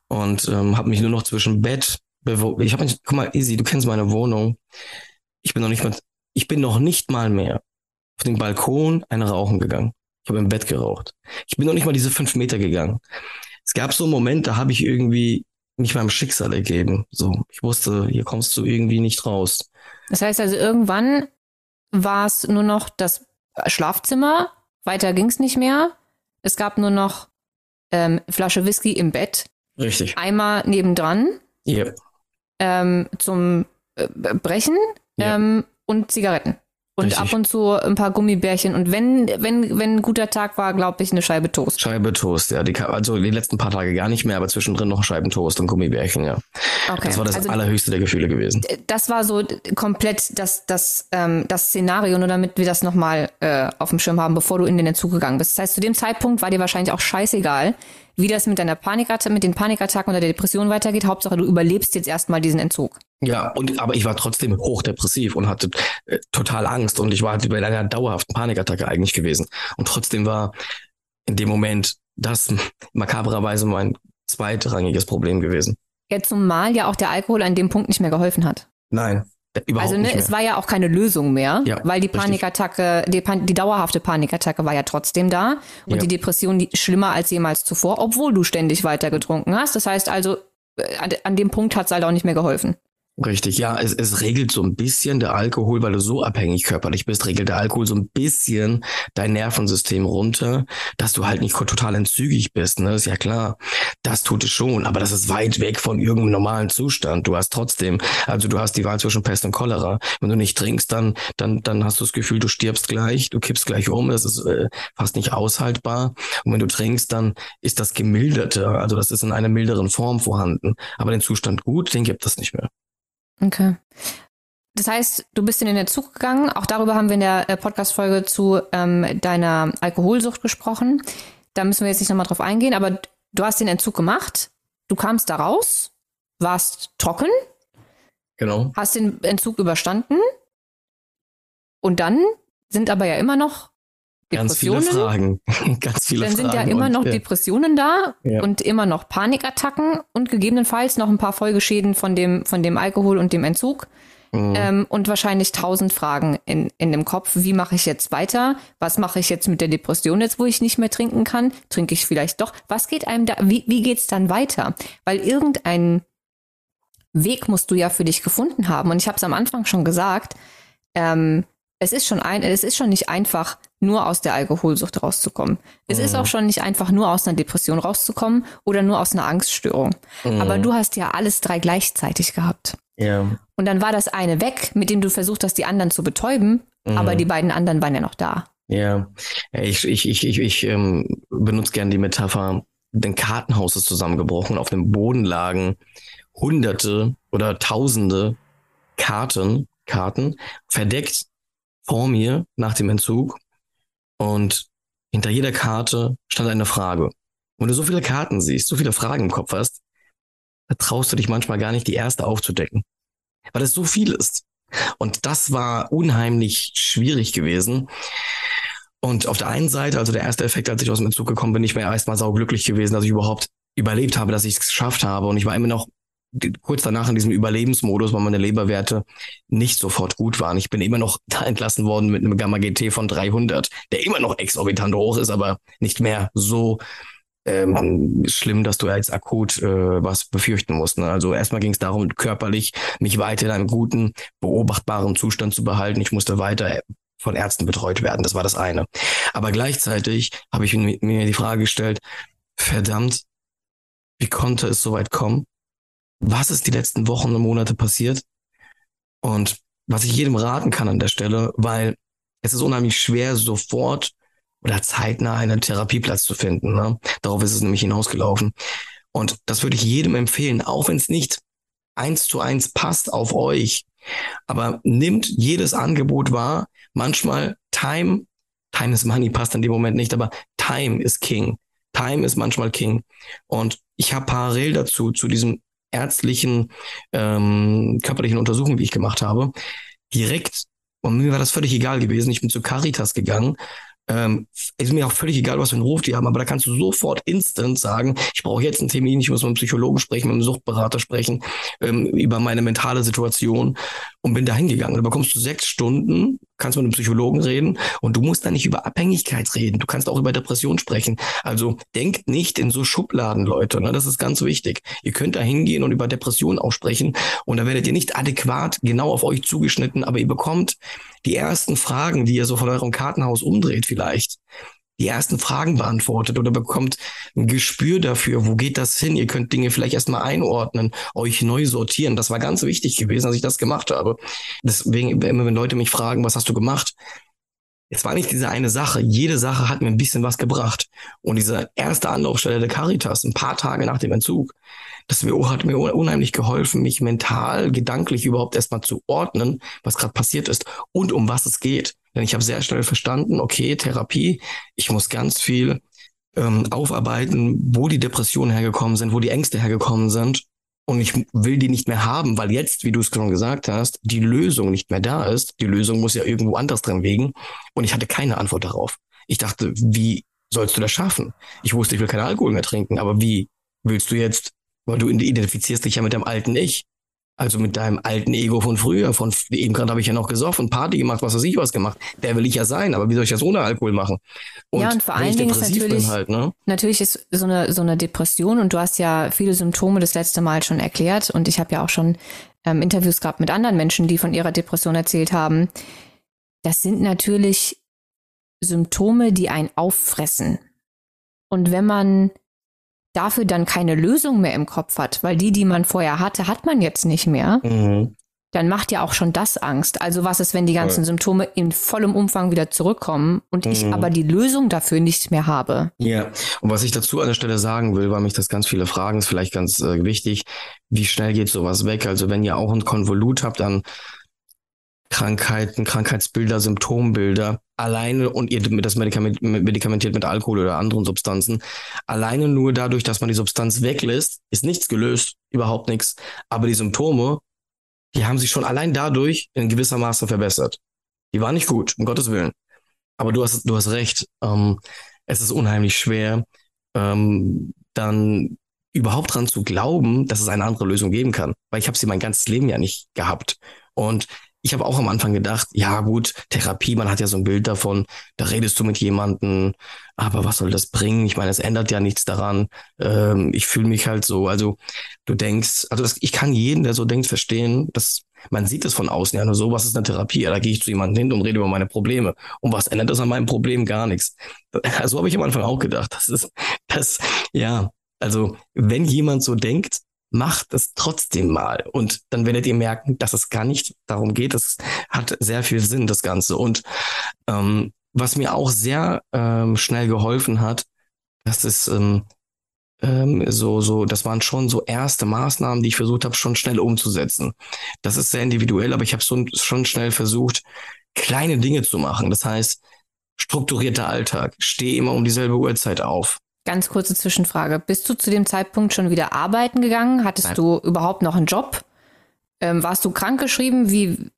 Und ähm, habe mich nur noch zwischen Bett, ich habe mich, guck mal, Easy, du kennst meine Wohnung. Ich bin noch nicht mal, ich bin noch nicht mal mehr auf den Balkon eine rauchen gegangen. Ich habe im Bett geraucht. Ich bin noch nicht mal diese fünf Meter gegangen. Es gab so einen Moment, da habe ich irgendwie mich meinem Schicksal ergeben. So, ich wusste, hier kommst du irgendwie nicht raus. Das heißt also, irgendwann war es nur noch das Schlafzimmer, weiter ging es nicht mehr. Es gab nur noch ähm, Flasche Whisky im Bett. Richtig. Eimer nebendran. Ja. Ähm, zum äh, Brechen ja. ähm, und Zigaretten. Und Richtig. ab und zu ein paar Gummibärchen. Und wenn, wenn, wenn ein guter Tag war, glaube ich, eine Scheibe Toast. Scheibe Toast, ja. Die, also die letzten paar Tage gar nicht mehr, aber zwischendrin noch Scheiben Toast und Gummibärchen, ja. Okay. Das war das also, allerhöchste der Gefühle gewesen. Das war so komplett das, das, ähm, das Szenario, nur damit wir das nochmal äh, auf dem Schirm haben, bevor du in den Entzug gegangen bist. Das heißt, zu dem Zeitpunkt war dir wahrscheinlich auch scheißegal, wie das mit deiner Panikattacke, mit den Panikattacken oder der Depression weitergeht. Hauptsache, du überlebst jetzt erstmal diesen Entzug. Ja, und aber ich war trotzdem hochdepressiv und hatte äh, total Angst und ich war halt bei einer dauerhaften Panikattacke eigentlich gewesen. Und trotzdem war in dem Moment das makabrerweise mein zweitrangiges Problem gewesen. Ja, zumal ja auch der Alkohol an dem Punkt nicht mehr geholfen hat. Nein, Überhaupt also ne, es war ja auch keine Lösung mehr, ja, weil die Panikattacke, die, Pan die, dauerhafte Panikattacke war ja trotzdem da und ja. die Depression die, schlimmer als jemals zuvor, obwohl du ständig weiter getrunken hast. Das heißt also, äh, an, an dem Punkt hat es halt auch nicht mehr geholfen. Richtig, ja, es, es regelt so ein bisschen der Alkohol, weil du so abhängig körperlich bist, regelt der Alkohol so ein bisschen dein Nervensystem runter, dass du halt nicht total entzügig bist, ne? Ist ja klar. Das tut es schon, aber das ist weit weg von irgendeinem normalen Zustand. Du hast trotzdem, also du hast die Wahl zwischen Pest und Cholera. Wenn du nicht trinkst, dann, dann, dann hast du das Gefühl, du stirbst gleich, du kippst gleich um, das ist äh, fast nicht aushaltbar. Und wenn du trinkst, dann ist das gemilderte, also das ist in einer milderen Form vorhanden. Aber den Zustand gut, den gibt es nicht mehr. Okay. Das heißt, du bist in den Entzug gegangen. Auch darüber haben wir in der äh, Podcast-Folge zu ähm, deiner Alkoholsucht gesprochen. Da müssen wir jetzt nicht nochmal drauf eingehen, aber du hast den Entzug gemacht. Du kamst da raus, warst trocken. Genau. Hast den Entzug überstanden. Und dann sind aber ja immer noch. Ganz viele Fragen. *laughs* Ganz viele Dann Fragen. sind ja immer noch ja. Depressionen da ja. und immer noch Panikattacken und gegebenenfalls noch ein paar Folgeschäden von dem, von dem Alkohol und dem Entzug. Mhm. Ähm, und wahrscheinlich tausend Fragen in, in dem Kopf. Wie mache ich jetzt weiter? Was mache ich jetzt mit der Depression jetzt, wo ich nicht mehr trinken kann? Trinke ich vielleicht doch? Was geht einem da, wie, wie geht's dann weiter? Weil irgendein Weg musst du ja für dich gefunden haben. Und ich habe es am Anfang schon gesagt, ähm, es ist schon ein, es ist schon nicht einfach, nur aus der Alkoholsucht rauszukommen. Es mhm. ist auch schon nicht einfach, nur aus einer Depression rauszukommen oder nur aus einer Angststörung. Mhm. Aber du hast ja alles drei gleichzeitig gehabt. Ja. Und dann war das eine weg, mit dem du versucht hast, die anderen zu betäuben, mhm. aber die beiden anderen waren ja noch da. Ja, ich, ich, ich, ich, ich ähm, benutze gerne die Metapher, ein Kartenhaus ist zusammengebrochen, auf dem Boden lagen hunderte oder tausende Karten, Karten, verdeckt vor mir nach dem Entzug und hinter jeder Karte stand eine Frage. Wenn du so viele Karten siehst, so viele Fragen im Kopf hast, da traust du dich manchmal gar nicht, die erste aufzudecken, weil es so viel ist. Und das war unheimlich schwierig gewesen. Und auf der einen Seite, also der erste Effekt, als ich aus dem Entzug gekommen bin, ich war erstmal sauglücklich gewesen, dass ich überhaupt überlebt habe, dass ich es geschafft habe. Und ich war immer noch kurz danach in diesem Überlebensmodus, weil meine Leberwerte nicht sofort gut waren. Ich bin immer noch da entlassen worden mit einem Gamma GT von 300, der immer noch exorbitant hoch ist, aber nicht mehr so ähm, schlimm, dass du jetzt akut äh, was befürchten musst. Ne? Also erstmal ging es darum, körperlich mich weiter in einem guten, beobachtbaren Zustand zu behalten. Ich musste weiter von Ärzten betreut werden. Das war das eine. Aber gleichzeitig habe ich mir die Frage gestellt, verdammt, wie konnte es so weit kommen? Was ist die letzten Wochen und Monate passiert? Und was ich jedem raten kann an der Stelle, weil es ist unheimlich schwer, sofort oder zeitnah einen Therapieplatz zu finden. Ne? Darauf ist es nämlich hinausgelaufen. Und das würde ich jedem empfehlen, auch wenn es nicht eins zu eins passt auf euch. Aber nimmt jedes Angebot wahr. Manchmal Time, Time is Money passt in dem Moment nicht, aber Time is King. Time ist manchmal King. Und ich habe parallel dazu, zu diesem ärztlichen, ähm, körperlichen Untersuchung, die ich gemacht habe, direkt, und mir war das völlig egal gewesen, ich bin zu Caritas gegangen ähm, ist mir auch völlig egal, was für einen Ruf die haben, aber da kannst du sofort instant sagen, ich brauche jetzt einen Termin, ich muss mit einem Psychologen sprechen, mit einem Suchtberater sprechen, ähm, über meine mentale Situation und bin da hingegangen. Da bekommst du sechs Stunden, kannst mit einem Psychologen reden und du musst da nicht über Abhängigkeit reden. Du kannst auch über Depression sprechen. Also denkt nicht in so Schubladen, Leute. Ne? Das ist ganz wichtig. Ihr könnt da hingehen und über Depression auch sprechen und da werdet ihr nicht adäquat genau auf euch zugeschnitten, aber ihr bekommt die ersten Fragen, die ihr so von eurem Kartenhaus umdreht vielleicht, die ersten Fragen beantwortet oder bekommt ein Gespür dafür, wo geht das hin? Ihr könnt Dinge vielleicht erstmal einordnen, euch neu sortieren. Das war ganz wichtig gewesen, dass ich das gemacht habe. Deswegen, immer wenn Leute mich fragen, was hast du gemacht? Es war nicht diese eine Sache. Jede Sache hat mir ein bisschen was gebracht. Und diese erste Anlaufstelle der Caritas, ein paar Tage nach dem Entzug, das hat mir unheimlich geholfen, mich mental, gedanklich überhaupt erstmal zu ordnen, was gerade passiert ist und um was es geht. Denn ich habe sehr schnell verstanden, okay, Therapie, ich muss ganz viel ähm, aufarbeiten, wo die Depressionen hergekommen sind, wo die Ängste hergekommen sind. Und ich will die nicht mehr haben, weil jetzt, wie du es schon gesagt hast, die Lösung nicht mehr da ist. Die Lösung muss ja irgendwo anders drin liegen. Und ich hatte keine Antwort darauf. Ich dachte, wie sollst du das schaffen? Ich wusste, ich will keinen Alkohol mehr trinken, aber wie willst du jetzt weil du identifizierst dich ja mit deinem alten Ich. Also mit deinem alten Ego von früher, von eben gerade habe ich ja noch gesoffen, Party gemacht, was weiß ich was gemacht. Der will ich ja sein, aber wie soll ich das ohne Alkohol machen? Und ja, und vor allen Dingen ist natürlich, halt, ne? natürlich ist so eine, so eine Depression und du hast ja viele Symptome das letzte Mal schon erklärt und ich habe ja auch schon ähm, Interviews gehabt mit anderen Menschen, die von ihrer Depression erzählt haben. Das sind natürlich Symptome, die einen auffressen. Und wenn man dafür dann keine Lösung mehr im Kopf hat, weil die, die man vorher hatte, hat man jetzt nicht mehr, mhm. dann macht ja auch schon das Angst. Also was ist, wenn die ganzen ja. Symptome in vollem Umfang wieder zurückkommen und mhm. ich aber die Lösung dafür nicht mehr habe? Ja, und was ich dazu an der Stelle sagen will, weil mich das ganz viele fragen, ist vielleicht ganz äh, wichtig, wie schnell geht sowas weg? Also wenn ihr auch ein Konvolut habt an Krankheiten, Krankheitsbilder, Symptombilder, alleine und ihr das Medikament, medikamentiert mit Alkohol oder anderen Substanzen, alleine nur dadurch, dass man die Substanz weglässt, ist nichts gelöst, überhaupt nichts. Aber die Symptome, die haben sich schon allein dadurch in gewisser Maße verbessert. Die waren nicht gut, um Gottes Willen. Aber du hast, du hast recht. Ähm, es ist unheimlich schwer, ähm, dann überhaupt dran zu glauben, dass es eine andere Lösung geben kann. Weil ich habe sie mein ganzes Leben ja nicht gehabt. Und ich habe auch am Anfang gedacht, ja gut, Therapie, man hat ja so ein Bild davon, da redest du mit jemandem, aber was soll das bringen? Ich meine, es ändert ja nichts daran. Ähm, ich fühle mich halt so. Also du denkst, also das, ich kann jeden, der so denkt, verstehen. Das man sieht es von außen ja nur so, was ist eine Therapie? Ja, da gehe ich zu jemandem hin und rede über meine Probleme. Und was ändert das an meinem Problem? Gar nichts. So habe ich am Anfang auch gedacht. Das ist, das, ja, also wenn jemand so denkt, macht es trotzdem mal. Und dann werdet ihr merken, dass es gar nicht darum geht. Es hat sehr viel Sinn, das Ganze. Und ähm, was mir auch sehr ähm, schnell geholfen hat, das ist ähm, ähm, so, so, das waren schon so erste Maßnahmen, die ich versucht habe, schon schnell umzusetzen. Das ist sehr individuell, aber ich habe so, schon schnell versucht, kleine Dinge zu machen. Das heißt, strukturierter Alltag, stehe immer um dieselbe Uhrzeit auf. Ganz kurze Zwischenfrage. Bist du zu dem Zeitpunkt schon wieder arbeiten gegangen? Hattest Nein. du überhaupt noch einen Job? Ähm, warst du krankgeschrieben? Wie,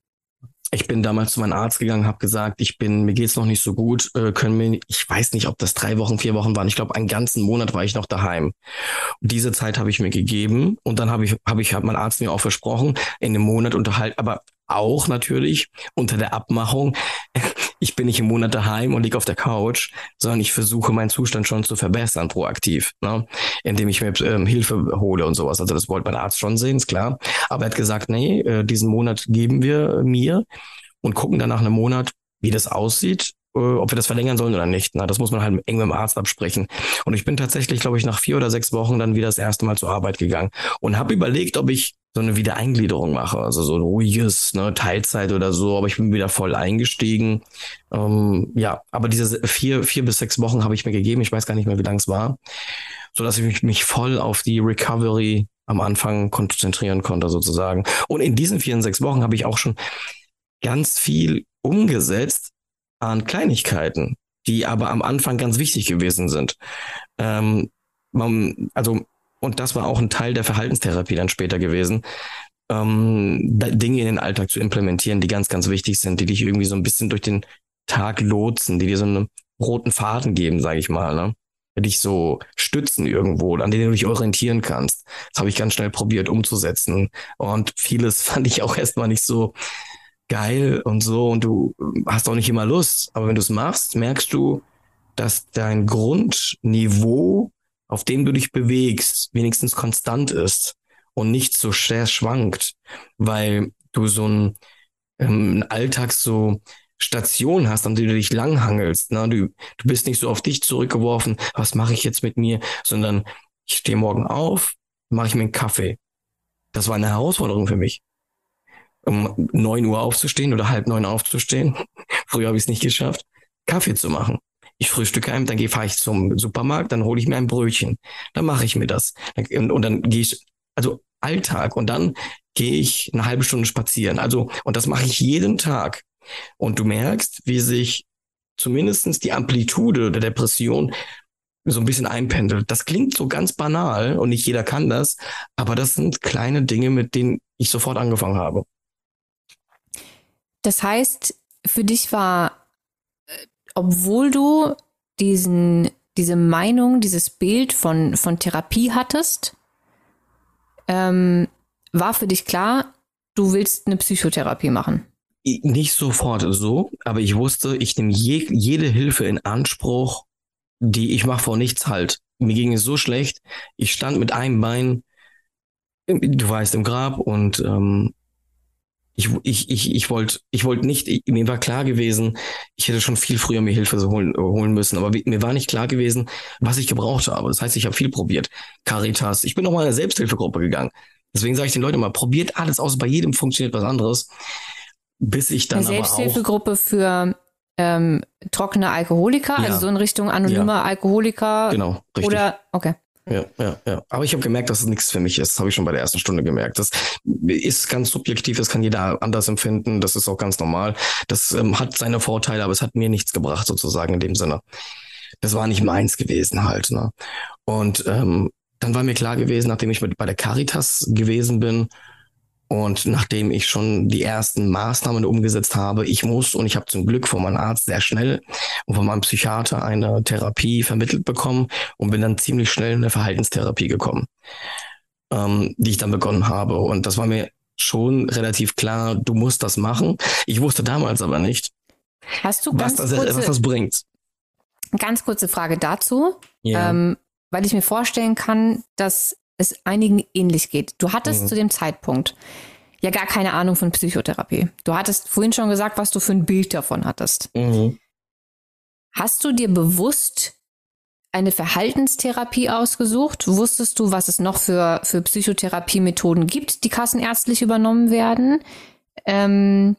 ich bin damals zu meinem Arzt gegangen, habe gesagt, ich bin, mir geht's noch nicht so gut, äh, können wir, ich weiß nicht, ob das drei Wochen, vier Wochen waren. Ich glaube, einen ganzen Monat war ich noch daheim. Und diese Zeit habe ich mir gegeben und dann habe ich, habe ich, hat mein Arzt mir auch versprochen, in einem Monat unterhalten, aber auch natürlich unter der Abmachung, ich bin nicht im Monat daheim und liege auf der Couch, sondern ich versuche meinen Zustand schon zu verbessern, proaktiv, ne? indem ich mir ähm, Hilfe hole und sowas. Also das wollte mein Arzt schon sehen, ist klar. Aber er hat gesagt, nee, äh, diesen Monat geben wir mir und gucken dann nach einem Monat, wie das aussieht äh, ob wir das verlängern sollen oder nicht. Na, das muss man halt eng mit dem Arzt absprechen. Und ich bin tatsächlich, glaube ich, nach vier oder sechs Wochen dann wieder das erste Mal zur Arbeit gegangen und habe überlegt, ob ich so eine Wiedereingliederung mache, also so ein ruhiges, ne, Teilzeit oder so, aber ich bin wieder voll eingestiegen. Ähm, ja, aber diese vier, vier bis sechs Wochen habe ich mir gegeben, ich weiß gar nicht mehr, wie lang es war, so dass ich mich, mich voll auf die Recovery am Anfang konzentrieren konnte sozusagen. Und in diesen vier, sechs Wochen habe ich auch schon ganz viel umgesetzt an Kleinigkeiten, die aber am Anfang ganz wichtig gewesen sind. Ähm, man, also und das war auch ein Teil der Verhaltenstherapie dann später gewesen, ähm, Dinge in den Alltag zu implementieren, die ganz, ganz wichtig sind, die dich irgendwie so ein bisschen durch den Tag lotsen, die dir so einen roten Faden geben, sage ich mal, ne? Die dich so stützen irgendwo, an denen du dich orientieren kannst. Das habe ich ganz schnell probiert umzusetzen. Und vieles *laughs* fand ich auch erstmal nicht so geil und so und du hast auch nicht immer Lust. Aber wenn du es machst, merkst du, dass dein Grundniveau auf dem du dich bewegst, wenigstens konstant ist und nicht so schwer schwankt, weil du so ein, ähm, Alltags so Station hast, an der du dich langhangelst. Ne? Du, du bist nicht so auf dich zurückgeworfen, was mache ich jetzt mit mir, sondern ich stehe morgen auf, mache ich mir einen Kaffee. Das war eine Herausforderung für mich. Um neun Uhr aufzustehen oder halb neun aufzustehen. *laughs* Früher habe ich es nicht geschafft, Kaffee zu machen. Ich frühstücke einem, dann fahre ich zum Supermarkt, dann hole ich mir ein Brötchen. Dann mache ich mir das. Und dann gehe ich, also Alltag. Und dann gehe ich eine halbe Stunde spazieren. Also, und das mache ich jeden Tag. Und du merkst, wie sich zumindestens die Amplitude der Depression so ein bisschen einpendelt. Das klingt so ganz banal und nicht jeder kann das, aber das sind kleine Dinge, mit denen ich sofort angefangen habe. Das heißt, für dich war obwohl du diesen, diese Meinung, dieses Bild von, von Therapie hattest, ähm, war für dich klar, du willst eine Psychotherapie machen? Nicht sofort so, aber ich wusste, ich nehme je, jede Hilfe in Anspruch, die ich mache vor nichts halt. Mir ging es so schlecht, ich stand mit einem Bein, du weißt, im Grab und ähm, ich, ich, ich, ich wollte ich wollte nicht, ich, mir war klar gewesen, ich hätte schon viel früher mir Hilfe holen, holen müssen, aber mir war nicht klar gewesen, was ich gebraucht habe. Das heißt, ich habe viel probiert. Caritas, ich bin noch mal in eine Selbsthilfegruppe gegangen. Deswegen sage ich den Leuten mal, probiert alles aus, bei jedem funktioniert was anderes. Bis ich dann eine Selbsthilfegruppe für ähm, trockene Alkoholiker, ja. also so in Richtung anonymer ja. Alkoholiker. Genau, richtig. Oder, okay. Ja, ja, ja. Aber ich habe gemerkt, dass es nichts für mich ist. Das habe ich schon bei der ersten Stunde gemerkt. Das ist ganz subjektiv, das kann jeder anders empfinden. Das ist auch ganz normal. Das ähm, hat seine Vorteile, aber es hat mir nichts gebracht, sozusagen in dem Sinne. Das war nicht meins gewesen halt. Ne? Und ähm, dann war mir klar gewesen, nachdem ich mit, bei der Caritas gewesen bin, und nachdem ich schon die ersten Maßnahmen umgesetzt habe, ich muss und ich habe zum Glück von meinem Arzt sehr schnell und von meinem Psychiater eine Therapie vermittelt bekommen und bin dann ziemlich schnell in eine Verhaltenstherapie gekommen, ähm, die ich dann begonnen habe. Und das war mir schon relativ klar, du musst das machen. Ich wusste damals aber nicht, Hast du was, das, kurze, was das bringt. Ganz kurze Frage dazu, ja. ähm, weil ich mir vorstellen kann, dass es einigen ähnlich geht. Du hattest mhm. zu dem Zeitpunkt ja gar keine Ahnung von Psychotherapie. Du hattest vorhin schon gesagt, was du für ein Bild davon hattest. Mhm. Hast du dir bewusst eine Verhaltenstherapie ausgesucht? Wusstest du, was es noch für, für Psychotherapiemethoden gibt, die kassenärztlich übernommen werden? Ähm,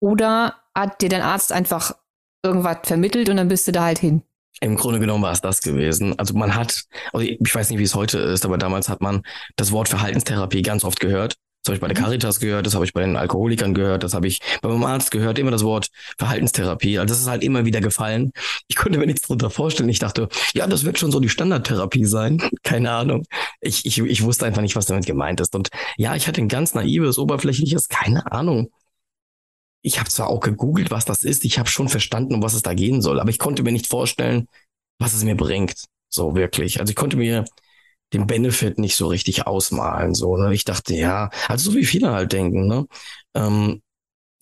oder hat dir dein Arzt einfach irgendwas vermittelt und dann bist du da halt hin? Im Grunde genommen war es das gewesen. Also man hat, also ich weiß nicht, wie es heute ist, aber damals hat man das Wort Verhaltenstherapie ganz oft gehört. Das habe ich bei der mhm. Caritas gehört, das habe ich bei den Alkoholikern gehört, das habe ich bei meinem Arzt gehört, immer das Wort Verhaltenstherapie. Also das ist halt immer wieder gefallen. Ich konnte mir nichts darunter vorstellen. Ich dachte, ja, das wird schon so die Standardtherapie sein. *laughs* Keine Ahnung. Ich, ich, ich wusste einfach nicht, was damit gemeint ist. Und ja, ich hatte ein ganz naives, oberflächliches, keine Ahnung. Ich habe zwar auch gegoogelt, was das ist, ich habe schon verstanden, um was es da gehen soll, aber ich konnte mir nicht vorstellen, was es mir bringt. So wirklich. Also ich konnte mir den Benefit nicht so richtig ausmalen. So, ne? Ich dachte, ja, also so wie viele halt denken, ne? Ähm,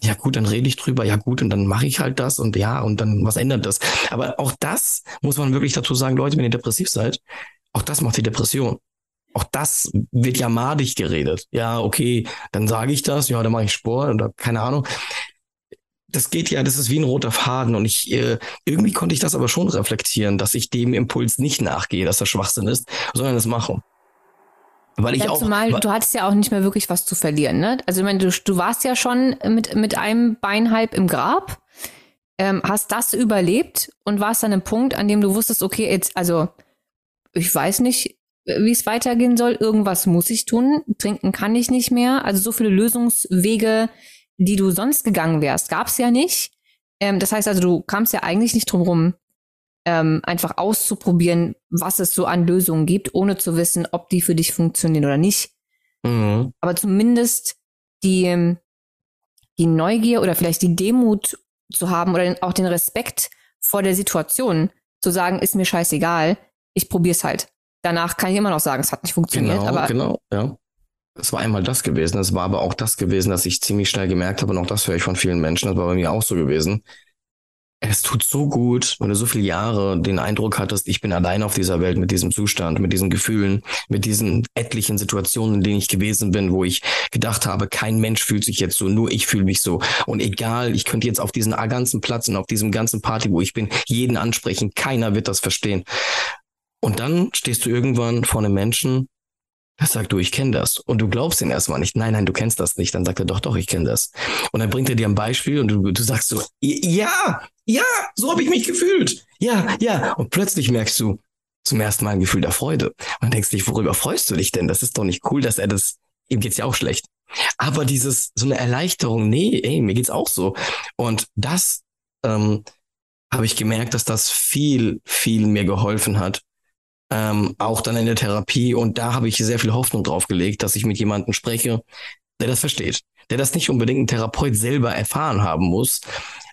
ja gut, dann rede ich drüber, ja gut, und dann mache ich halt das und ja, und dann, was ändert das? Aber auch das muss man wirklich dazu sagen, Leute, wenn ihr depressiv seid, auch das macht die Depression. Auch das wird ja madig geredet. Ja, okay, dann sage ich das, ja, dann mache ich Sport oder keine Ahnung das geht ja, das ist wie ein roter Faden und ich äh, irgendwie konnte ich das aber schon reflektieren, dass ich dem Impuls nicht nachgehe, dass das Schwachsinn ist, sondern es mache. Weil ich ja, auch, zumal du hattest ja auch nicht mehr wirklich was zu verlieren, ne? Also ich meine, du, du warst ja schon mit, mit einem Bein halb im Grab, ähm, hast das überlebt und warst dann im Punkt, an dem du wusstest, okay, jetzt, also ich weiß nicht, wie es weitergehen soll, irgendwas muss ich tun, trinken kann ich nicht mehr. Also so viele Lösungswege die du sonst gegangen wärst, gab es ja nicht. Ähm, das heißt also, du kamst ja eigentlich nicht drum rum, ähm, einfach auszuprobieren, was es so an Lösungen gibt, ohne zu wissen, ob die für dich funktionieren oder nicht. Mhm. Aber zumindest die, ähm, die Neugier oder vielleicht die Demut zu haben oder auch den Respekt vor der Situation, zu sagen, ist mir scheißegal, ich probier's halt. Danach kann ich immer noch sagen, es hat nicht funktioniert. Genau, aber genau, ja. Es war einmal das gewesen. Es war aber auch das gewesen, dass ich ziemlich schnell gemerkt habe, und auch das höre ich von vielen Menschen, das war bei mir auch so gewesen. Es tut so gut, wenn du so viele Jahre den Eindruck hattest, ich bin allein auf dieser Welt mit diesem Zustand, mit diesen Gefühlen, mit diesen etlichen Situationen, in denen ich gewesen bin, wo ich gedacht habe, kein Mensch fühlt sich jetzt so, nur ich fühle mich so. Und egal, ich könnte jetzt auf diesen ganzen Platz und auf diesem ganzen Party, wo ich bin, jeden ansprechen, keiner wird das verstehen. Und dann stehst du irgendwann vor einem Menschen, er sagt, du, ich kenne das. Und du glaubst ihn erstmal nicht. Nein, nein, du kennst das nicht. Dann sagt er, doch, doch, ich kenne das. Und dann bringt er dir ein Beispiel und du, du sagst so, ja, ja, so habe ich mich gefühlt. Ja, ja. Und plötzlich merkst du zum ersten Mal ein Gefühl der Freude. Und denkst dich, worüber freust du dich denn? Das ist doch nicht cool, dass er das, ihm geht's ja auch schlecht. Aber dieses, so eine Erleichterung, nee, ey, mir geht's auch so. Und das ähm, habe ich gemerkt, dass das viel, viel mir geholfen hat, ähm, auch dann in der Therapie. Und da habe ich sehr viel Hoffnung drauf gelegt, dass ich mit jemandem spreche, der das versteht, der das nicht unbedingt ein Therapeut selber erfahren haben muss,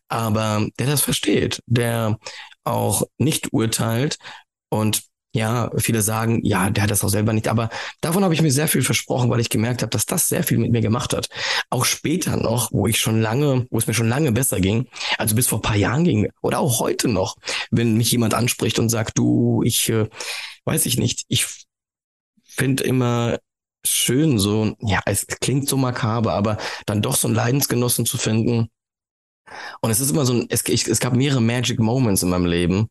aber der das versteht, der auch nicht urteilt und ja, viele sagen, ja, der hat das auch selber nicht, aber davon habe ich mir sehr viel versprochen, weil ich gemerkt habe, dass das sehr viel mit mir gemacht hat. Auch später noch, wo ich schon lange, wo es mir schon lange besser ging, also bis vor ein paar Jahren ging, oder auch heute noch, wenn mich jemand anspricht und sagt, du, ich, äh, weiß ich nicht, ich finde immer schön so, ja, es klingt so makaber, aber dann doch so einen Leidensgenossen zu finden. Und es ist immer so ein, es, ich, es gab mehrere Magic Moments in meinem Leben,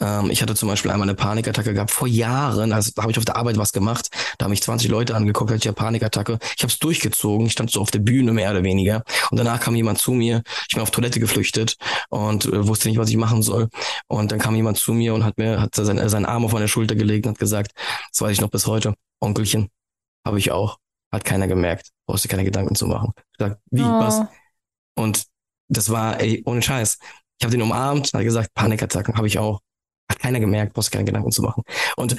ähm, ich hatte zum Beispiel einmal eine Panikattacke gehabt vor Jahren. Also da habe ich auf der Arbeit was gemacht. Da haben mich 20 Leute angeguckt, hatte ich eine Panikattacke. Ich habe es durchgezogen. Ich stand so auf der Bühne mehr oder weniger. Und danach kam jemand zu mir. Ich bin auf Toilette geflüchtet und äh, wusste nicht, was ich machen soll. Und dann kam jemand zu mir und hat mir hat seinen, seinen Arm auf meine Schulter gelegt und hat gesagt, das weiß ich noch bis heute, Onkelchen, habe ich auch. Hat keiner gemerkt. Brauchst du keine Gedanken zu machen. Ich sag, wie, oh. was? Und das war, ey, ohne Scheiß. Ich habe den umarmt, hat gesagt, Panikattacken habe ich auch. Hat keiner gemerkt, brauchst keine Gedanken zu machen. Und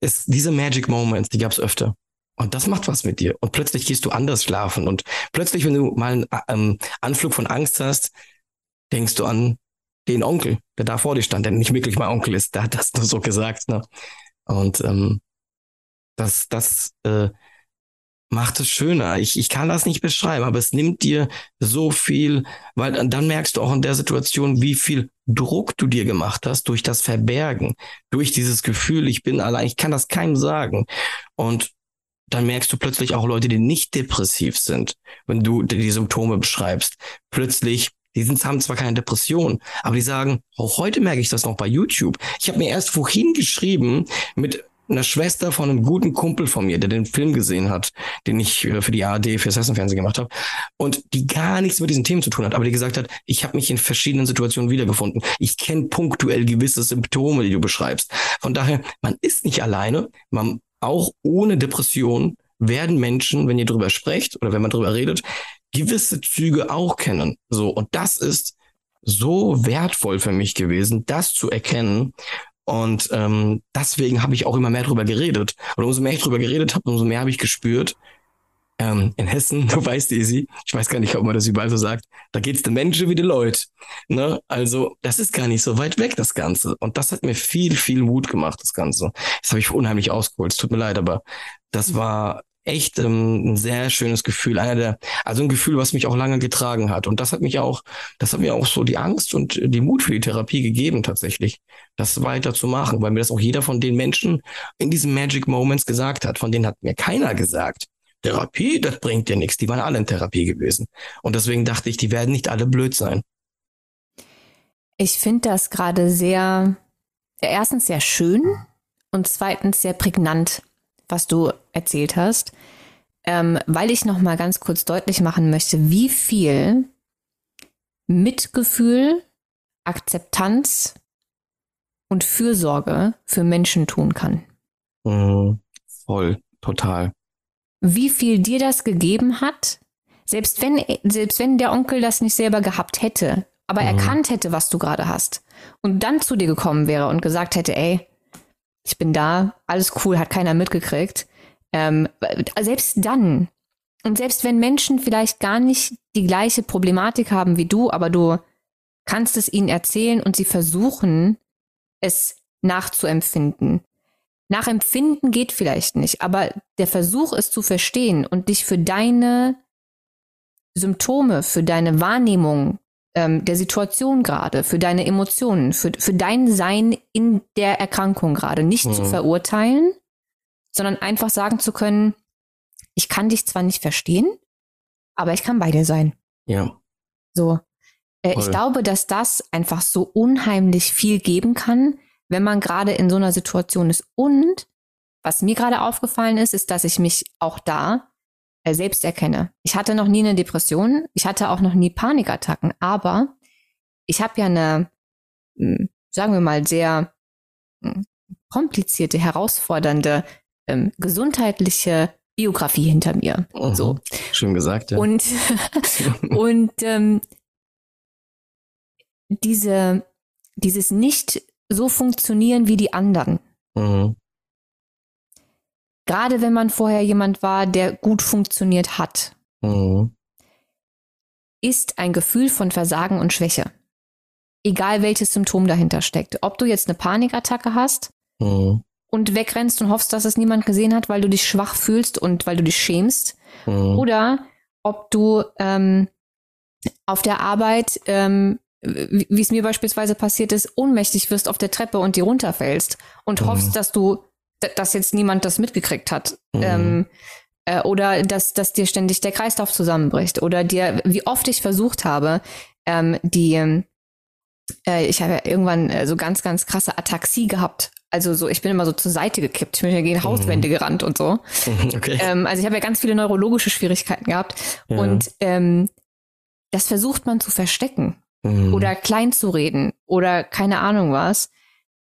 es, diese Magic Moments, die gab es öfter. Und das macht was mit dir. Und plötzlich gehst du anders schlafen. Und plötzlich, wenn du mal einen ähm, Anflug von Angst hast, denkst du an den Onkel, der da vor dir stand, der nicht wirklich mein Onkel ist. Der hat das nur so gesagt. Ne? Und ähm, das, das äh, macht es schöner. Ich, ich kann das nicht beschreiben, aber es nimmt dir so viel, weil dann merkst du auch in der Situation, wie viel Druck du dir gemacht hast durch das Verbergen, durch dieses Gefühl, ich bin allein, ich kann das keinem sagen. Und dann merkst du plötzlich auch Leute, die nicht depressiv sind, wenn du die Symptome beschreibst. Plötzlich, die sind, haben zwar keine Depression, aber die sagen, auch heute merke ich das noch bei YouTube. Ich habe mir erst vorhin geschrieben mit einer Schwester von einem guten Kumpel von mir, der den Film gesehen hat, den ich äh, für die ARD, für Sessenfernsehen gemacht habe, und die gar nichts mit diesen Themen zu tun hat, aber die gesagt hat, ich habe mich in verschiedenen Situationen wiedergefunden. Ich kenne punktuell gewisse Symptome, die du beschreibst. Von daher, man ist nicht alleine. Man auch ohne Depression werden Menschen, wenn ihr drüber sprecht oder wenn man drüber redet, gewisse Züge auch kennen. So und das ist so wertvoll für mich gewesen, das zu erkennen und ähm, deswegen habe ich auch immer mehr drüber geredet. Und umso mehr ich drüber geredet habe, umso mehr habe ich gespürt, ähm, in Hessen, *laughs* du weißt, Easy, ich weiß gar nicht, ob man das überall so sagt, da geht's den Menschen wie die Leute. Ne? Also, das ist gar nicht so weit weg, das Ganze. Und das hat mir viel, viel Mut gemacht, das Ganze. Das habe ich unheimlich ausgeholt. Es tut mir leid, aber das war echt ähm, ein sehr schönes Gefühl. Einer der, also ein Gefühl, was mich auch lange getragen hat. Und das hat mich auch, das hat mir auch so die Angst und die Mut für die Therapie gegeben, tatsächlich, das weiter zu machen, weil mir das auch jeder von den Menschen in diesen Magic Moments gesagt hat. Von denen hat mir keiner gesagt. Therapie, das bringt dir nichts. Die waren alle in Therapie gewesen. Und deswegen dachte ich, die werden nicht alle blöd sein. Ich finde das gerade sehr, erstens sehr schön und zweitens sehr prägnant, was du erzählt hast, ähm, weil ich noch mal ganz kurz deutlich machen möchte, wie viel Mitgefühl, Akzeptanz und Fürsorge für Menschen tun kann. Mhm, voll, total. Wie viel dir das gegeben hat, selbst wenn, selbst wenn der Onkel das nicht selber gehabt hätte, aber mhm. erkannt hätte, was du gerade hast und dann zu dir gekommen wäre und gesagt hätte, ey, ich bin da, alles cool, hat keiner mitgekriegt. Ähm, selbst dann, und selbst wenn Menschen vielleicht gar nicht die gleiche Problematik haben wie du, aber du kannst es ihnen erzählen und sie versuchen, es nachzuempfinden. Nachempfinden geht vielleicht nicht, aber der Versuch, es zu verstehen und dich für deine Symptome, für deine Wahrnehmung ähm, der Situation gerade, für deine Emotionen, für, für dein Sein in der Erkrankung gerade nicht mhm. zu verurteilen, sondern einfach sagen zu können, ich kann dich zwar nicht verstehen, aber ich kann bei dir sein. Ja. So. Äh, ich glaube, dass das einfach so unheimlich viel geben kann, wenn man gerade in so einer Situation ist. Und was mir gerade aufgefallen ist, ist, dass ich mich auch da äh, selbst erkenne. Ich hatte noch nie eine Depression, ich hatte auch noch nie Panikattacken, aber ich habe ja eine, hm, sagen wir mal, sehr hm, komplizierte, herausfordernde ähm, gesundheitliche Biografie hinter mir. Mhm, so. Schön gesagt, ja. Und, *laughs* und ähm, diese, dieses nicht so funktionieren wie die anderen. Mhm. Gerade wenn man vorher jemand war, der gut funktioniert hat, mhm. ist ein Gefühl von Versagen und Schwäche. Egal welches Symptom dahinter steckt. Ob du jetzt eine Panikattacke hast mhm. und wegrennst und hoffst, dass es niemand gesehen hat, weil du dich schwach fühlst und weil du dich schämst. Mhm. Oder ob du ähm, auf der Arbeit ähm, wie es mir beispielsweise passiert ist, ohnmächtig wirst auf der Treppe und die runterfällst und mhm. hoffst, dass du dass jetzt niemand das mitgekriegt hat. Mhm. Ähm, äh, oder dass, dass dir ständig der Kreislauf zusammenbricht. Oder dir, wie oft ich versucht habe, ähm, die, äh, ich habe ja irgendwann äh, so ganz, ganz krasse Ataxie gehabt. Also so, ich bin immer so zur Seite gekippt, ich bin ja gegen Hauswände mhm. gerannt und so. *laughs* Okay. Ähm, also ich habe ja ganz viele neurologische Schwierigkeiten gehabt. Ja. Und ähm, das versucht man zu verstecken mhm. oder klein zu reden oder keine Ahnung was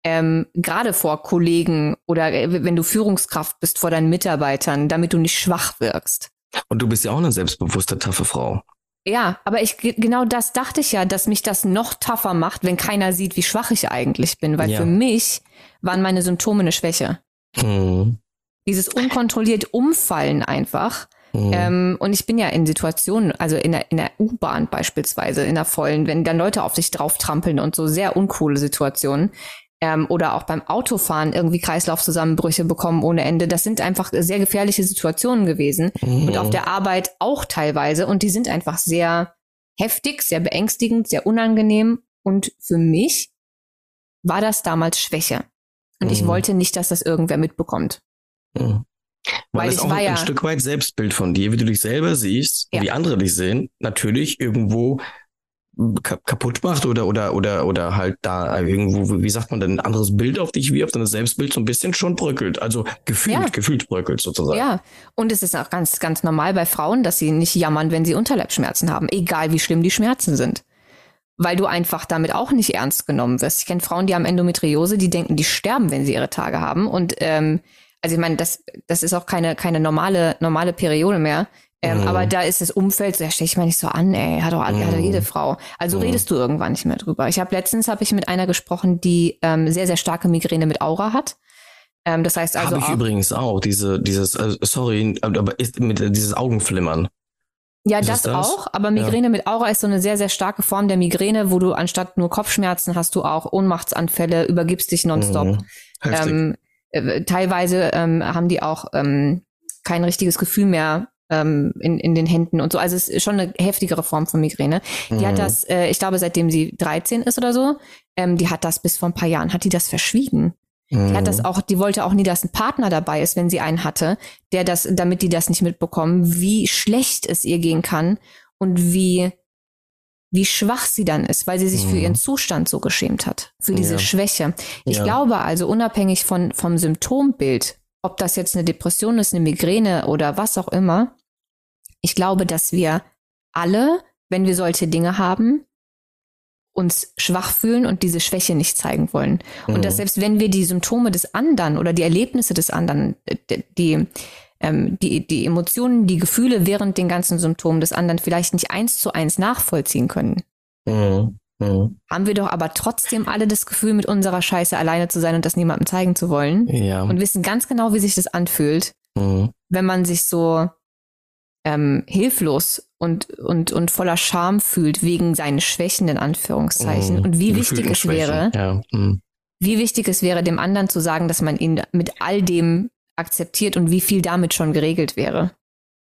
ähm, gerade vor Kollegen oder äh, wenn du Führungskraft bist vor deinen Mitarbeitern, damit du nicht schwach wirkst. Und du bist ja auch eine selbstbewusste, taffe Frau. Ja, aber ich genau das dachte ich ja, dass mich das noch tougher macht, wenn keiner sieht, wie schwach ich eigentlich bin, weil ja. für mich waren meine Symptome eine Schwäche. Mhm. Dieses unkontrolliert Umfallen einfach. Mhm. Ähm, und ich bin ja in Situationen, also in der, in der U-Bahn beispielsweise, in der vollen, wenn dann Leute auf sich drauf trampeln und so sehr uncoole Situationen, ähm, oder auch beim Autofahren irgendwie Kreislaufzusammenbrüche bekommen ohne Ende. Das sind einfach sehr gefährliche Situationen gewesen mhm. und auf der Arbeit auch teilweise und die sind einfach sehr heftig, sehr beängstigend, sehr unangenehm und für mich war das damals Schwäche und mhm. ich wollte nicht, dass das irgendwer mitbekommt. Mhm. Weil, Weil es auch ein ja Stück weit Selbstbild von dir, wie du dich selber siehst, ja. wie andere dich sehen, natürlich irgendwo kaputt macht oder oder oder oder halt da irgendwo wie sagt man denn ein anderes Bild auf dich wirft und das Selbstbild so ein bisschen schon bröckelt. Also gefühlt ja. gefühlt bröckelt sozusagen. Ja und es ist auch ganz ganz normal bei Frauen dass sie nicht jammern wenn sie Unterleibsschmerzen haben egal wie schlimm die Schmerzen sind. Weil du einfach damit auch nicht ernst genommen wirst. Ich kenne Frauen die haben Endometriose die denken die sterben wenn sie ihre Tage haben. Und ähm, also ich meine das das ist auch keine keine normale normale Periode mehr ähm, mhm. Aber da ist das Umfeld, da stelle ich mal nicht so an, ey, hat doch, mhm. hat jede Frau. Also mhm. redest du irgendwann nicht mehr drüber. Ich habe letztens habe ich mit einer gesprochen, die ähm, sehr, sehr starke Migräne mit Aura hat. Ähm, das heißt also. Habe ich auch, übrigens auch, diese, dieses, also sorry, aber ist mit dieses Augenflimmern. Ja, das, das, auch, aber Migräne ja. mit Aura ist so eine sehr, sehr starke Form der Migräne, wo du anstatt nur Kopfschmerzen hast du auch Ohnmachtsanfälle, übergibst dich nonstop. Mhm. Ähm, äh, teilweise ähm, haben die auch ähm, kein richtiges Gefühl mehr ähm, in, in den Händen und so. Also es ist schon eine heftigere Form von Migräne. Die mhm. hat das, äh, ich glaube, seitdem sie 13 ist oder so, ähm, die hat das bis vor ein paar Jahren, hat die das verschwiegen. Mhm. Die hat das mhm. auch, die wollte auch nie, dass ein Partner dabei ist, wenn sie einen hatte, der das, damit die das nicht mitbekommen, wie schlecht es ihr gehen kann und wie, wie schwach sie dann ist, weil sie sich mhm. für ihren Zustand so geschämt hat, für diese ja. Schwäche. Ich ja. glaube also, unabhängig von, vom Symptombild, ob das jetzt eine Depression ist, eine Migräne oder was auch immer, ich glaube, dass wir alle, wenn wir solche Dinge haben, uns schwach fühlen und diese Schwäche nicht zeigen wollen. Mhm. Und dass selbst wenn wir die Symptome des anderen oder die Erlebnisse des anderen, äh, die, ähm, die, die Emotionen, die Gefühle während den ganzen Symptomen des anderen vielleicht nicht eins zu eins nachvollziehen können, mhm. Mhm. haben wir doch aber trotzdem alle das Gefühl, mit unserer Scheiße alleine zu sein und das niemandem zeigen zu wollen. Ja. Und wissen ganz genau, wie sich das anfühlt, mhm. wenn man sich so ähm, hilflos und, und, und voller Scham fühlt wegen seinen Schwächen in Anführungszeichen. Mm, und wie wichtig es wäre, ja. mm. wie wichtig es wäre, dem anderen zu sagen, dass man ihn mit all dem akzeptiert und wie viel damit schon geregelt wäre.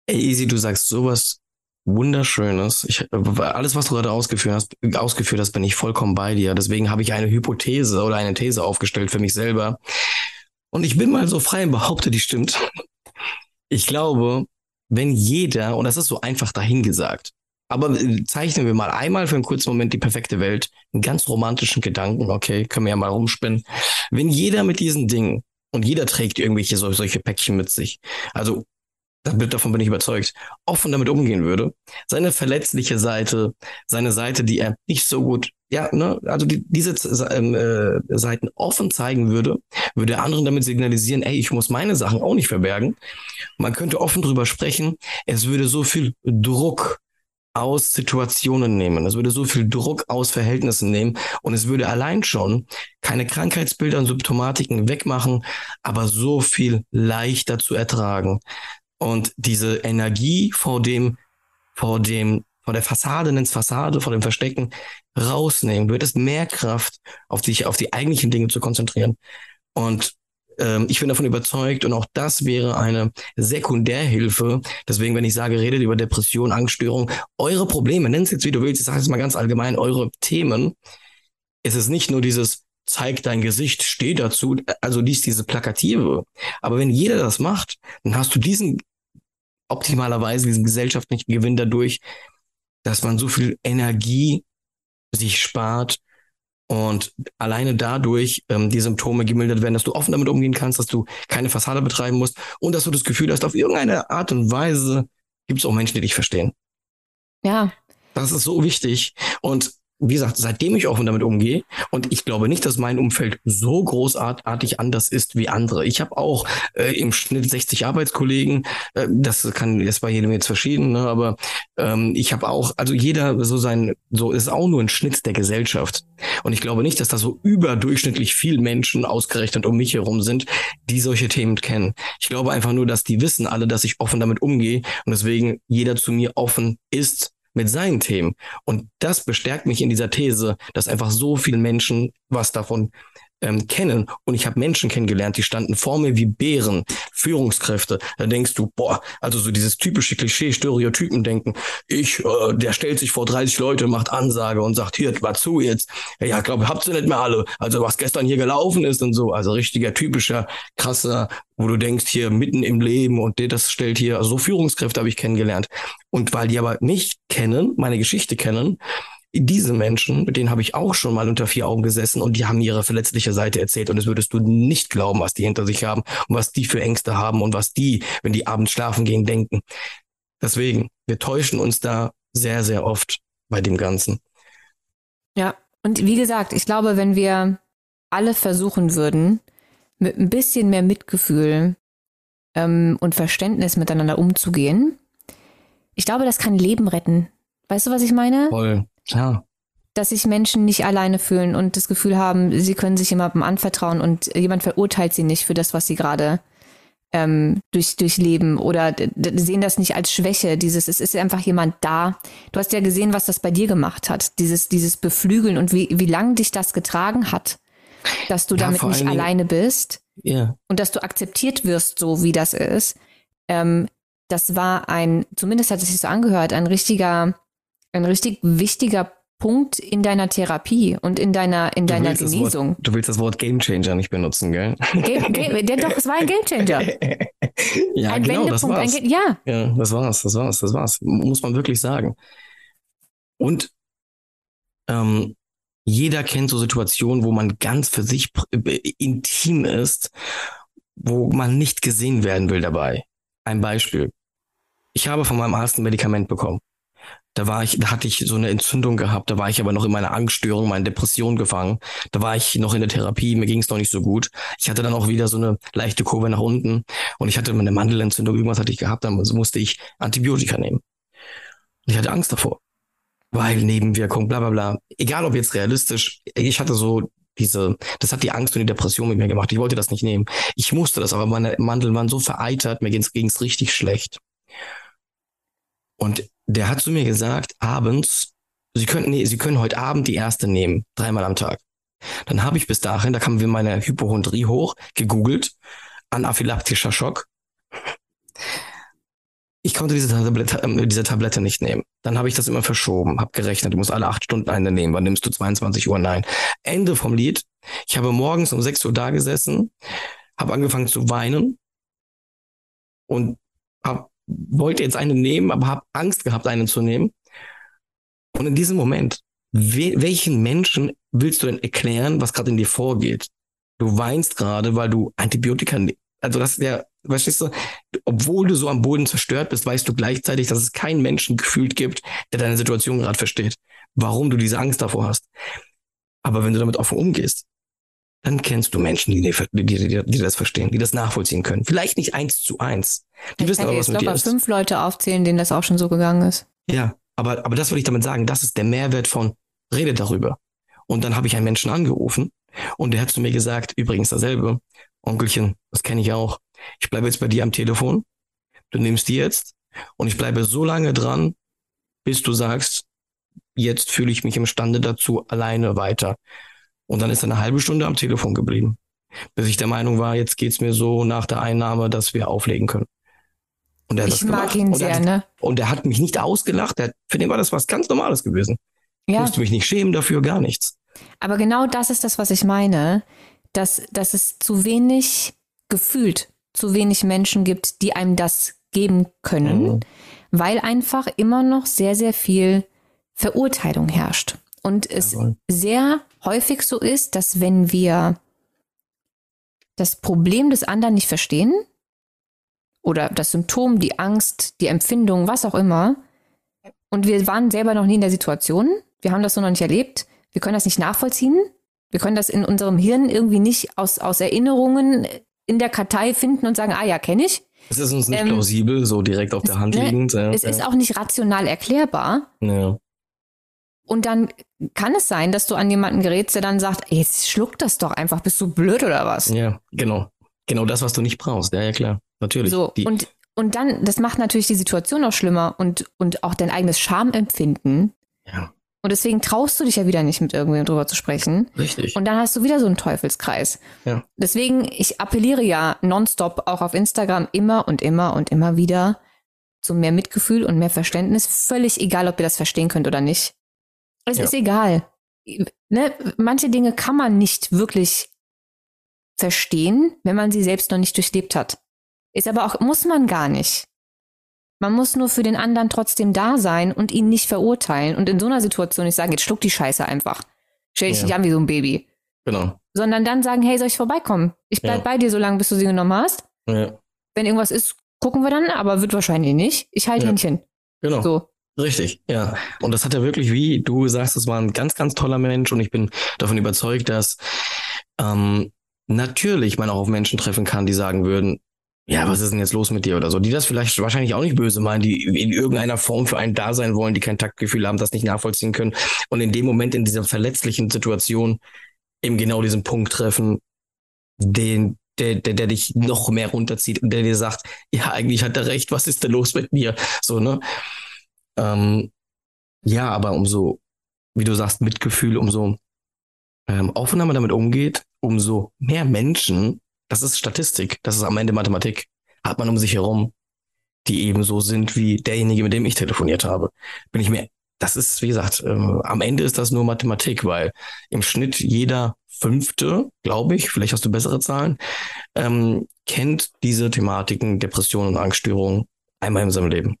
Ey, Easy, du sagst sowas Wunderschönes. Ich, alles, was du gerade ausgeführt hast, ausgeführt hast, bin ich vollkommen bei dir. Deswegen habe ich eine Hypothese oder eine These aufgestellt für mich selber. Und ich bin mal so frei und behaupte, die stimmt. Ich glaube, wenn jeder, und das ist so einfach dahingesagt, aber äh, zeichnen wir mal einmal für einen kurzen Moment die perfekte Welt, einen ganz romantischen Gedanken, okay, können wir ja mal rumspinnen. Wenn jeder mit diesen Dingen, und jeder trägt irgendwelche solche Päckchen mit sich, also davon bin ich überzeugt, offen damit umgehen würde, seine verletzliche Seite, seine Seite, die er nicht so gut, ja, ne, also die, diese ähm, äh, Seiten offen zeigen würde, würde er anderen damit signalisieren, ey, ich muss meine Sachen auch nicht verbergen. Man könnte offen drüber sprechen. Es würde so viel Druck aus Situationen nehmen. Es würde so viel Druck aus Verhältnissen nehmen und es würde allein schon keine Krankheitsbilder und Symptomatiken wegmachen, aber so viel leichter zu ertragen. Und diese Energie vor dem, vor dem, vor der Fassade, nenn's Fassade, vor dem Verstecken rausnehmen, wird es mehr Kraft auf dich, auf die eigentlichen Dinge zu konzentrieren. Und ähm, ich bin davon überzeugt und auch das wäre eine Sekundärhilfe. Deswegen, wenn ich sage, redet über Depression, Angststörung, eure Probleme, nennt es jetzt wie du willst, ich sage es mal ganz allgemein, eure Themen, es ist nicht nur dieses, zeig dein Gesicht, steh dazu, also dies, diese Plakative. Aber wenn jeder das macht, dann hast du diesen optimalerweise diesen gesellschaftlichen Gewinn dadurch, dass man so viel Energie sich spart und alleine dadurch ähm, die Symptome gemildert werden, dass du offen damit umgehen kannst, dass du keine Fassade betreiben musst und dass du das Gefühl hast, auf irgendeine Art und Weise gibt es auch Menschen, die dich verstehen. Ja. Das ist so wichtig. Und wie gesagt, seitdem ich offen damit umgehe und ich glaube nicht, dass mein Umfeld so großartig anders ist wie andere. Ich habe auch äh, im Schnitt 60 Arbeitskollegen. Äh, das kann ist bei jedem jetzt verschieden, ne? aber ähm, ich habe auch, also jeder so sein, so ist auch nur ein Schnitt der Gesellschaft. Und ich glaube nicht, dass da so überdurchschnittlich viel Menschen ausgerechnet um mich herum sind, die solche Themen kennen. Ich glaube einfach nur, dass die wissen alle, dass ich offen damit umgehe und deswegen jeder zu mir offen ist mit seinen Themen. Und das bestärkt mich in dieser These, dass einfach so viele Menschen was davon ähm, kennen. Und ich habe Menschen kennengelernt, die standen vor mir wie Bären, Führungskräfte. Da denkst du, boah, also so dieses typische Klischee, Stereotypen denken. Ich, äh, der stellt sich vor 30 Leute, macht Ansage und sagt, hier, war zu jetzt. Ja, glaube, habt ihr nicht mehr alle. Also was gestern hier gelaufen ist und so. Also richtiger, typischer, krasser, wo du denkst, hier mitten im Leben und das stellt hier, also so Führungskräfte habe ich kennengelernt. Und weil die aber mich kennen, meine Geschichte kennen, diese Menschen, mit denen habe ich auch schon mal unter vier Augen gesessen und die haben ihre verletzliche Seite erzählt und das würdest du nicht glauben, was die hinter sich haben und was die für Ängste haben und was die, wenn die abends schlafen gehen, denken. Deswegen, wir täuschen uns da sehr, sehr oft bei dem Ganzen. Ja, und wie gesagt, ich glaube, wenn wir alle versuchen würden, mit ein bisschen mehr Mitgefühl ähm, und Verständnis miteinander umzugehen, ich glaube, das kann Leben retten. Weißt du, was ich meine? Voll. Klar. Dass sich Menschen nicht alleine fühlen und das Gefühl haben, sie können sich jemandem anvertrauen und jemand verurteilt sie nicht für das, was sie gerade ähm, durch, durchleben oder sehen das nicht als Schwäche. Dieses, es ist einfach jemand da. Du hast ja gesehen, was das bei dir gemacht hat. Dieses, dieses Beflügeln und wie, wie lang dich das getragen hat, dass du ja, damit nicht alleine bist. Ja. Und dass du akzeptiert wirst, so wie das ist. Ähm, das war ein, zumindest hat es sich so angehört, ein richtiger ein richtig wichtiger Punkt in deiner Therapie und in deiner, in deiner Genesung. Wort, du willst das Wort Gamechanger nicht benutzen, gell? Game, Game, der, doch, es war ein Gamechanger. *laughs* ja, ein genau, das war's. Ein, ja. ja, das war's, das war's, das war's. Muss man wirklich sagen. Und ähm, jeder kennt so Situationen, wo man ganz für sich intim ist, wo man nicht gesehen werden will dabei. Ein Beispiel. Ich habe von meinem Arzt ein Medikament bekommen. Da war ich, da hatte ich so eine Entzündung gehabt, da war ich aber noch in meiner Angststörung, meiner Depression gefangen. Da war ich noch in der Therapie, mir ging es noch nicht so gut. Ich hatte dann auch wieder so eine leichte Kurve nach unten und ich hatte eine Mandelentzündung, irgendwas hatte ich gehabt, dann musste ich Antibiotika nehmen. Und ich hatte Angst davor. Weil Nebenwirkung, bla bla bla. Egal ob jetzt realistisch, ich hatte so diese, das hat die Angst und die Depression mit mir gemacht. Ich wollte das nicht nehmen. Ich musste das, aber meine Mandeln waren so vereitert, mir ging es richtig schlecht. Und der hat zu mir gesagt, abends, Sie können, nee, Sie können heute Abend die erste nehmen, dreimal am Tag. Dann habe ich bis dahin, da kamen wir meine Hypochondrie hoch, gegoogelt, anaphylaktischer Schock. Ich konnte diese Tablette, äh, diese Tablette nicht nehmen. Dann habe ich das immer verschoben, habe gerechnet, du musst alle acht Stunden eine nehmen. Wann nimmst du 22 Uhr? Nein. Ende vom Lied. Ich habe morgens um 6 Uhr da gesessen, habe angefangen zu weinen und habe wollte jetzt eine nehmen, aber habe Angst gehabt, eine zu nehmen. Und in diesem Moment, we welchen Menschen willst du denn erklären, was gerade in dir vorgeht? Du weinst gerade, weil du Antibiotika, also das ist ja, verstehst du, obwohl du so am Boden zerstört bist, weißt du gleichzeitig, dass es keinen Menschen gefühlt gibt, der deine Situation gerade versteht, warum du diese Angst davor hast. Aber wenn du damit offen umgehst, dann kennst du Menschen, die, die, die, die, das verstehen, die das nachvollziehen können. Vielleicht nicht eins zu eins. Die ich wissen aber, was mit dir ist. fünf Leute aufzählen, denen das auch schon so gegangen ist. Ja, aber, aber das wollte ich damit sagen. Das ist der Mehrwert von Rede darüber. Und dann habe ich einen Menschen angerufen und der hat zu mir gesagt, übrigens dasselbe, Onkelchen, das kenne ich auch. Ich bleibe jetzt bei dir am Telefon. Du nimmst die jetzt und ich bleibe so lange dran, bis du sagst, jetzt fühle ich mich imstande dazu, alleine weiter und dann ist er eine halbe Stunde am Telefon geblieben, bis ich der Meinung war, jetzt geht's mir so nach der Einnahme, dass wir auflegen können. Und er hat ich das mag ihn und sehr, hat, ne? Und er hat mich nicht ausgelacht. Der, für den war das was ganz Normales gewesen. Ja. Ich musste mich nicht schämen dafür, gar nichts. Aber genau das ist das, was ich meine, dass, dass es zu wenig gefühlt, zu wenig Menschen gibt, die einem das geben können, mhm. weil einfach immer noch sehr, sehr viel Verurteilung herrscht. Und es Jawohl. sehr häufig so ist, dass wenn wir das Problem des anderen nicht verstehen oder das Symptom, die Angst, die Empfindung, was auch immer, und wir waren selber noch nie in der Situation, wir haben das so noch nicht erlebt, wir können das nicht nachvollziehen, wir können das in unserem Hirn irgendwie nicht aus, aus Erinnerungen in der Kartei finden und sagen, ah ja, kenne ich. Es ist uns nicht ähm, plausibel, so direkt auf der Hand ne, liegend. Ja, es ja. ist auch nicht rational erklärbar. Ja. Und dann kann es sein, dass du an jemanden gerätst, der dann sagt, jetzt schluck das doch einfach, bist du blöd oder was? Ja, genau. Genau das, was du nicht brauchst. Ja, ja, klar. Natürlich. So, und, und dann, das macht natürlich die Situation noch schlimmer und, und auch dein eigenes Schamempfinden. Ja. Und deswegen traust du dich ja wieder nicht mit irgendwem drüber zu sprechen. Richtig. Und dann hast du wieder so einen Teufelskreis. Ja. Deswegen, ich appelliere ja nonstop auch auf Instagram immer und immer und immer wieder zu mehr Mitgefühl und mehr Verständnis. Völlig egal, ob ihr das verstehen könnt oder nicht. Es Ja. ist egal. Ne? Manche Dinge kann man nicht wirklich verstehen, wenn man sie selbst noch nicht durchlebt hat. Ist aber auch, muss man gar nicht. Man muss nur für den anderen trotzdem da sein und ihn nicht verurteilen und in so einer Situation nicht sagen, jetzt schluck die Scheiße einfach. Stell dich Ja. nicht an wie so ein Baby. Genau. Sondern dann sagen, hey, soll ich vorbeikommen? Ich bleib Ja. bei dir so lange, bis du sie genommen hast. Ja. Wenn irgendwas ist, gucken wir dann, aber wird wahrscheinlich nicht. Ich halte. Händchen. Genau. So. Richtig, ja. Und das hat er wirklich, wie du sagst, es war ein ganz, ganz toller Mensch und ich bin davon überzeugt, dass ähm, natürlich man auch auf Menschen treffen kann, die sagen würden, ja, was ist denn jetzt los mit dir oder so, die das vielleicht wahrscheinlich auch nicht böse meinen, die in irgendeiner Form für einen da sein wollen, die kein Taktgefühl haben, das nicht nachvollziehen können und in dem Moment in dieser verletzlichen Situation eben genau diesen Punkt treffen, den der, der, der dich noch mehr runterzieht und der dir sagt, ja, eigentlich hat er recht, was ist denn los mit mir? So, ne? Ähm, ja, aber umso, wie du sagst, Mitgefühl, umso ähm, offener man damit umgeht, umso mehr Menschen, das ist Statistik, das ist am Ende Mathematik, hat man um sich herum, die eben so sind wie derjenige, mit dem ich telefoniert habe. Bin ich mir, das ist, wie gesagt, ähm, am Ende ist das nur Mathematik, weil im Schnitt jeder Fünfte, glaube ich, vielleicht hast du bessere Zahlen, ähm, kennt diese Thematiken, Depressionen und Angststörungen einmal in seinem Leben.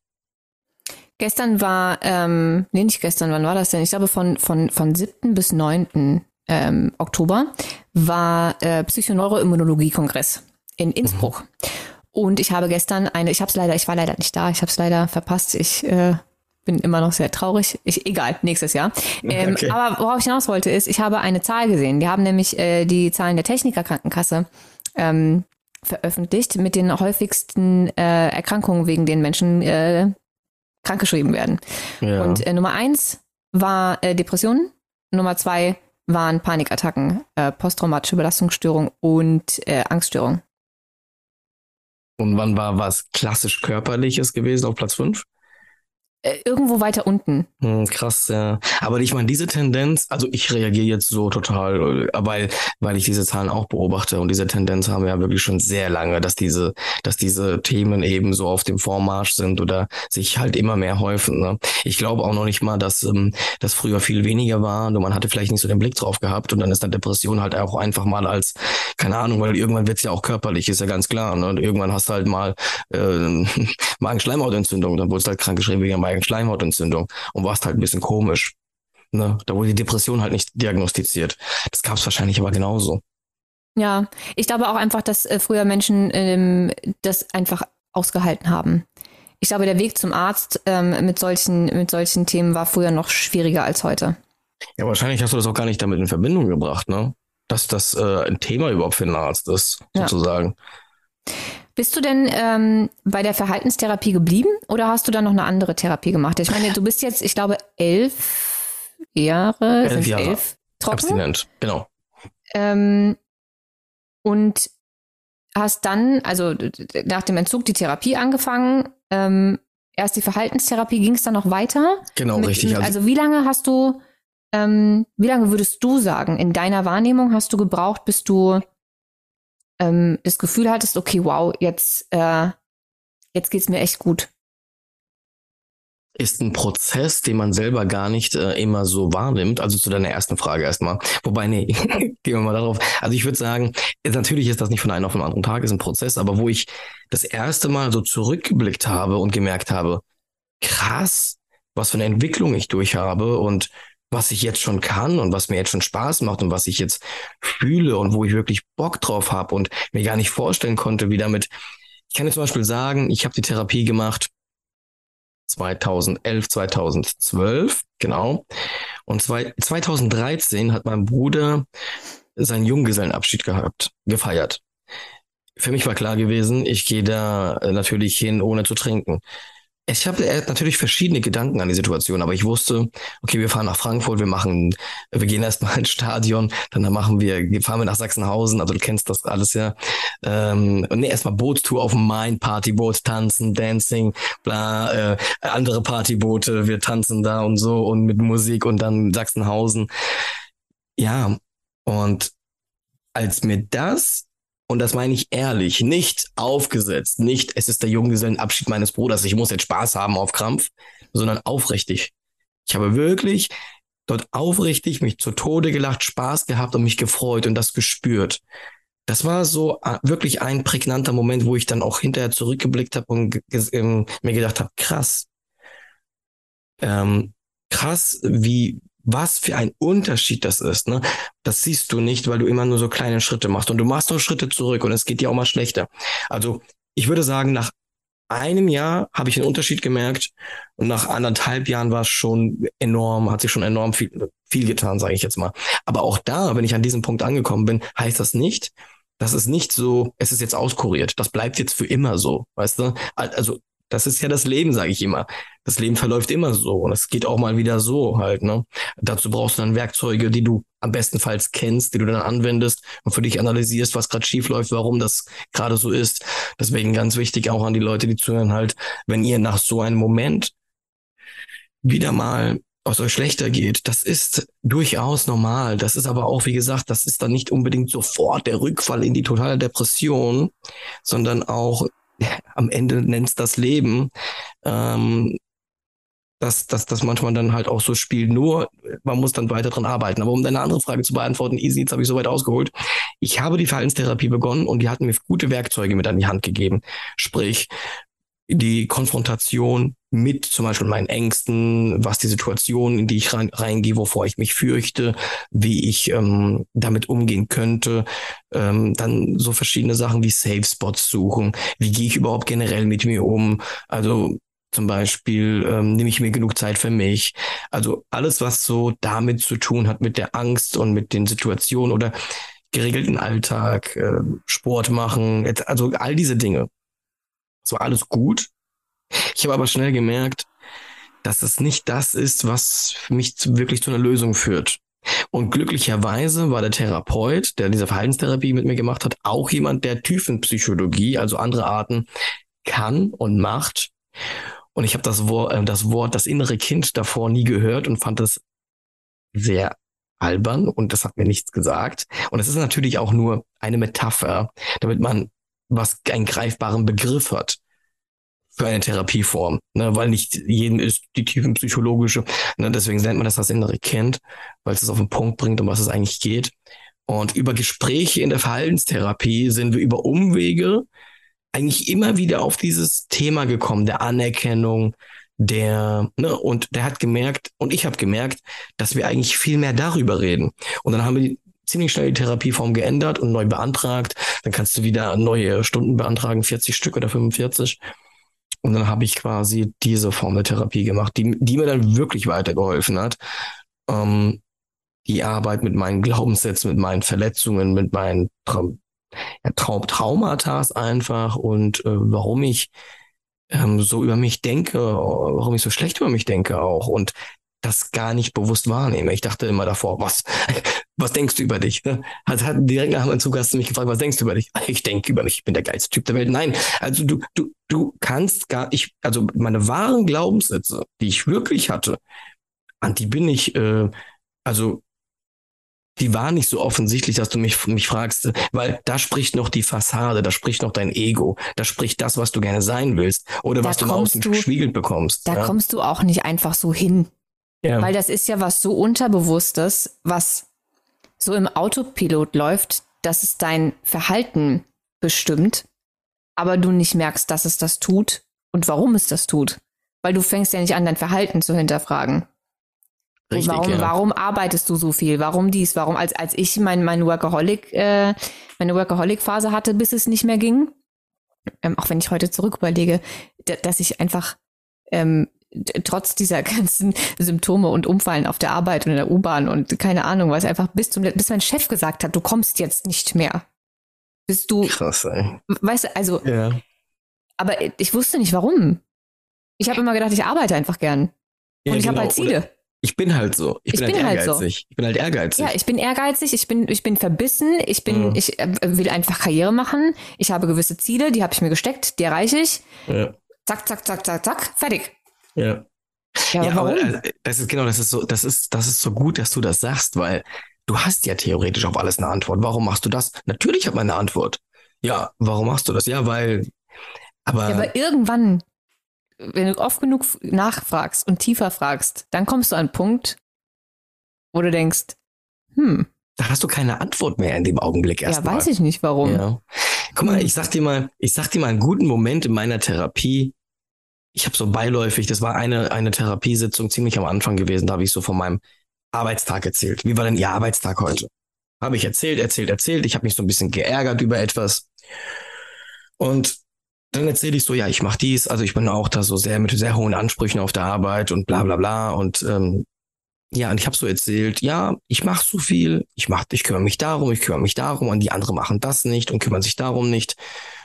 Gestern war, ähm, nee, nicht gestern, wann war das denn? Ich glaube, von, von, von 7. bis 9. Ähm, Oktober war äh, Psychoneuroimmunologie-Kongress in Innsbruck. Und ich habe gestern eine, ich habe es leider, ich war leider nicht da, ich habe es leider verpasst. Ich äh, bin immer noch sehr traurig. Ich, egal, nächstes Jahr. Ähm, Okay. Aber worauf ich hinaus wollte, ist, ich habe eine Zahl gesehen. Die haben nämlich äh, die Zahlen der Technikerkrankenkasse ähm, veröffentlicht mit den häufigsten äh, Erkrankungen, wegen denen Menschen äh, krankgeschrieben werden. Ja. Und äh, Nummer eins war äh, Depressionen, Nummer zwei waren Panikattacken, äh, posttraumatische Belastungsstörung und äh, Angststörung. Und wann war was klassisch körperliches gewesen auf Platz 5? Äh, irgendwo weiter unten. Hm, krass, ja. Aber ich meine, diese Tendenz, also ich reagiere jetzt so total, äh, weil, weil ich diese Zahlen auch beobachte und diese Tendenz haben wir ja wirklich schon sehr lange, dass diese, dass diese Themen eben so auf dem Vormarsch sind oder sich halt immer mehr häufen. Ne? Ich glaube auch noch nicht mal, dass ähm, das früher viel weniger war und man hatte vielleicht nicht so den Blick drauf gehabt und dann ist dann Depression halt auch einfach mal als, keine Ahnung, weil irgendwann wird's ja auch körperlich, ist ja ganz klar. Ne? Und irgendwann hast du halt mal äh, *laughs* Magenschleimhautentzündung, dann wurdest du halt krankgeschrieben wegen der Magenschleimhautentzündung und warst halt ein bisschen komisch. Ne? Da wurde die Depression halt nicht diagnostiziert. Das gab's wahrscheinlich aber genauso. Ja, ich glaube auch einfach, dass äh, früher Menschen ähm, das einfach ausgehalten haben. Ich glaube, der Weg zum Arzt ähm, mit solchen mit solchen Themen war früher noch schwieriger als heute. Ja, wahrscheinlich hast du das auch gar nicht damit in Verbindung gebracht, ne? Dass das äh, ein Thema überhaupt für einen Arzt ist, Ja. Bist du denn ähm, bei der Verhaltenstherapie geblieben oder hast du dann noch eine andere Therapie gemacht? Ich meine, du bist jetzt, ich glaube, elf Jahre, Elf Jahre. elf trocken. Abstinent, genau. Ähm, und hast dann, also nach dem Entzug, die Therapie angefangen. Ähm, erst die Verhaltenstherapie, ging es dann noch weiter? Genau, Mit- richtig. Also, also wie lange hast du, ähm, wie lange würdest du sagen, in deiner Wahrnehmung hast du gebraucht, bis du ähm, das Gefühl hattest, okay, wow, jetzt, äh, jetzt geht's mir echt gut. ist ein Prozess, den man selber gar nicht äh, immer so wahrnimmt. Also zu deiner ersten Frage erstmal. Wobei, nee, *laughs* gehen wir mal darauf. Also ich würde sagen, natürlich ist das nicht von einem auf den anderen Tag, ist ein Prozess, aber wo ich das erste Mal so zurückgeblickt habe und gemerkt habe, krass, was für eine Entwicklung ich durch habe und was ich jetzt schon kann und was mir jetzt schon Spaß macht und was ich jetzt fühle und wo ich wirklich Bock drauf habe und mir gar nicht vorstellen konnte, wie damit. Ich kann jetzt zum Beispiel sagen, ich habe die Therapie gemacht 2011, 2012, genau. Und zwei, 2013 hat mein Bruder seinen Junggesellenabschied gehabt, gefeiert. Für mich war klar gewesen, ich gehe da äh, natürlich hin, ohne zu trinken. Ich habe natürlich verschiedene Gedanken an die Situation, aber ich wusste, okay, wir fahren nach Frankfurt, wir machen, wir gehen erstmal ins Stadion, dann machen wir, fahren wir nach Sachsenhausen, also du kennst das alles ja. Ähm, nee, erstmal Bootstour auf dem Main, Partyboot, tanzen, Dancing, bla, äh, andere Partyboote, wir tanzen da und so und mit Musik und dann Sachsenhausen. Ja, und als mir das und das meine ich ehrlich, nicht aufgesetzt, nicht es ist der Junggesellenabschied meines Bruders, ich muss jetzt Spaß haben auf Krampf, sondern aufrichtig. Ich habe wirklich dort aufrichtig mich zu Tode gelacht, Spaß gehabt und mich gefreut und das gespürt. Das war so äh, wirklich ein prägnanter Moment, wo ich dann auch hinterher zurückgeblickt habe und ähm, mir gedacht habe, krass, ähm, krass, wie was für ein Unterschied das ist. Ne? Das siehst du nicht, weil du immer nur so kleine Schritte machst. Und du machst doch Schritte zurück und es geht dir auch mal schlechter. Also ich würde sagen, nach einem Jahr habe ich einen Unterschied gemerkt und nach anderthalb Jahren war es schon enorm, hat sich schon enorm viel, viel getan, sage ich jetzt mal. Aber auch da, wenn ich an diesem Punkt angekommen bin, heißt das nicht, dass es nicht so, es ist jetzt auskuriert. Das bleibt jetzt für immer so, weißt du? Also das ist ja das Leben, sage ich immer. Das Leben verläuft immer so und es geht auch mal wieder so halt. Ne? Dazu brauchst du dann Werkzeuge, die du am bestenfalls kennst, die du dann anwendest und für dich analysierst, was gerade schief läuft, warum das gerade so ist. Deswegen ganz wichtig auch an die Leute, die zuhören halt, wenn ihr nach so einem Moment wieder mal aus euch schlechter geht, das ist durchaus normal. Das ist aber auch, wie gesagt, das ist dann nicht unbedingt sofort der Rückfall in die totale Depression, sondern auch *laughs* am Ende nennt's das Leben, ähm, dass, dass das manchmal dann halt auch so spielt. Nur, man muss dann weiter dran arbeiten. Aber um deine andere Frage zu beantworten, easy, jetzt habe ich soweit ausgeholt. Ich habe die Verhaltenstherapie begonnen und die hatten mir gute Werkzeuge mit an die Hand gegeben. Sprich, die Konfrontation mit zum Beispiel meinen Ängsten, was die Situation, in die ich rein, reingehe, wovor ich mich fürchte, wie ich ähm, damit umgehen könnte. Ähm, dann so verschiedene Sachen wie Safe Spots suchen. Wie gehe ich überhaupt generell mit mir um? Also zum Beispiel ähm, nehme ich mir genug Zeit für mich. Also alles, was so damit zu tun hat, mit der Angst und mit den Situationen oder geregelten Alltag, äh, Sport machen, also all diese Dinge. Es war alles gut. Ich habe aber schnell gemerkt, dass es nicht das ist, was mich zu, wirklich zu einer Lösung führt. Und glücklicherweise war der Therapeut, der diese Verhaltenstherapie mit mir gemacht hat, auch jemand, der Tiefenpsychologie, also andere Arten, kann und macht. Und ich habe das Wort, äh, das Wort, das innere Kind davor nie gehört und fand es sehr albern und das hat mir nichts gesagt. Und es ist natürlich auch nur eine Metapher, damit man was einen greifbaren Begriff hat für eine Therapieform, ne, weil nicht jeden ist die tiefenpsychologische, ne, deswegen nennt man das das innere Kind, weil es es auf den Punkt bringt, um was es eigentlich geht. Und über Gespräche in der Verhaltenstherapie sind wir über Umwege eigentlich immer wieder auf dieses Thema gekommen, der Anerkennung, der, ne, und der hat gemerkt, und ich habe gemerkt, dass wir eigentlich viel mehr darüber reden. Und dann haben wir ziemlich schnell die Therapieform geändert und neu beantragt. Dann kannst du wieder neue Stunden beantragen, 40 Stück oder 45. Und dann habe ich quasi diese Form der Therapie gemacht, die, die mir dann wirklich weitergeholfen hat. Ähm, die Arbeit mit meinen Glaubenssätzen, mit meinen Verletzungen, mit meinen Tra ja, Trau Traumata einfach und äh, warum ich ähm, so über mich denke, warum ich so schlecht über mich denke auch. Und das gar nicht bewusst wahrnehme. Ich dachte immer davor, was, *laughs* was denkst du über dich? Also hat direkt nach meinem Zug hast du mich gefragt, was denkst du über dich? *laughs* Ich denke über mich, ich bin der geilste Typ der Welt. Nein, also du, du, du kannst gar, ich, also meine wahren Glaubenssätze, die ich wirklich hatte, an die bin ich, äh, also die waren nicht so offensichtlich, dass du mich, mich fragst, weil da spricht noch die Fassade, da spricht noch dein Ego, da spricht das, was du gerne sein willst oder da was du im Außen gespiegelt bekommst. Da ja? kommst du auch nicht einfach so hin. Ja. Weil das ist ja was so Unterbewusstes, was so im Autopilot läuft, dass es dein Verhalten bestimmt, aber du nicht merkst, dass es das tut und warum es das tut. Weil du fängst ja nicht an, dein Verhalten zu hinterfragen. Richtig, warum, ja. warum arbeitest du so viel? Warum dies? Warum, als, als ich mein, mein Workaholic, äh, meine Workaholic-Phase hatte, bis es nicht mehr ging, ähm, auch wenn ich heute zurück überlege, dass ich einfach ähm, trotz dieser *laughs* ganzen Symptome und Umfallen auf der Arbeit und in der U-Bahn und keine Ahnung was, einfach bis, zum, bis mein Chef gesagt hat, du kommst jetzt nicht mehr. Bist du. Krass, ey. Weißt du, also. Ja. Aber ich wusste nicht warum. Ich habe immer gedacht, ich arbeite einfach gern. Ja, und ich habe genau. halt Ziele. Oder Ich bin halt so. Ich, Ich bin, bin halt halt so. ehrgeizig. Ich bin halt ehrgeizig. Ja, ich bin ehrgeizig, ich bin, ich bin verbissen, ich bin, Mhm. ich äh, will einfach Karriere machen. Ich habe gewisse Ziele, die habe ich mir gesteckt, die erreiche ich. ja. Zack, zack, zack, zack, zack, fertig. Ja. Ja, Ja, aber äh, das ist genau, das ist so, das ist, das ist so gut, dass du das sagst, weil du hast ja theoretisch auf alles eine Antwort. Warum machst du das? Natürlich habe ich eine Antwort. Ja, warum machst du das? Ja, weil. Aber, Ja, aber irgendwann, wenn du oft genug nachfragst und tiefer fragst, dann kommst du an einen Punkt, wo du denkst, hm, da hast du keine Antwort mehr in dem Augenblick ja, erstmal. weiß ich nicht warum. Ja. Guck mal, Hm. ich sag dir mal, ich sag dir mal einen guten Moment in meiner Therapie. Ich habe so beiläufig, das war eine, eine Therapiesitzung ziemlich am Anfang gewesen, da habe ich so von meinem Arbeitstag erzählt. Wie war denn Ihr Arbeitstag heute? Habe ich erzählt, erzählt, erzählt. Ich habe mich so ein bisschen geärgert über etwas. Und dann erzähle ich so, ja, ich mache dies, also ich bin auch da so sehr mit sehr hohen Ansprüchen auf der Arbeit und bla bla bla. Und ähm, ja, und ich habe so erzählt, ja, ich mache so viel, ich mach, ich kümmere mich darum, ich kümmere mich darum und die anderen machen das nicht und kümmern sich darum nicht.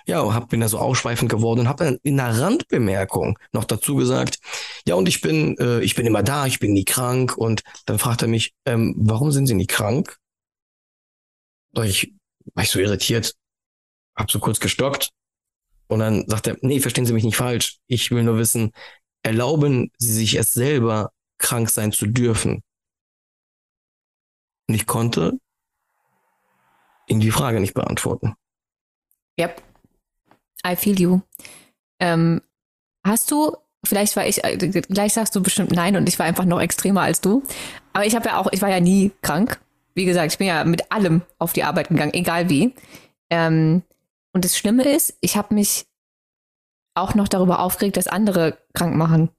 Ja, hab, bin da so ausschweifend geworden und habe dann in einer Randbemerkung noch dazu gesagt, ja, und ich bin, äh, ich bin immer da, ich bin nie krank. Und dann fragt er mich, ähm, warum sind Sie nie krank? Da ich war ich so irritiert, hab so kurz gestockt und dann sagt er, nee, verstehen Sie mich nicht falsch. Ich will nur wissen, erlauben Sie sich es selber, krank sein zu dürfen? Und ich konnte ihm die Frage nicht beantworten. Yep. I feel you. Ähm, hast du, vielleicht war ich, äh, gleich sagst du bestimmt nein und ich war einfach noch extremer als du. Aber ich habe ja auch, ich war ja nie krank. Wie gesagt, ich bin ja mit allem auf die Arbeit gegangen, egal wie. Ähm, und das Schlimme ist, ich habe mich auch noch darüber aufgeregt, dass andere krank machen.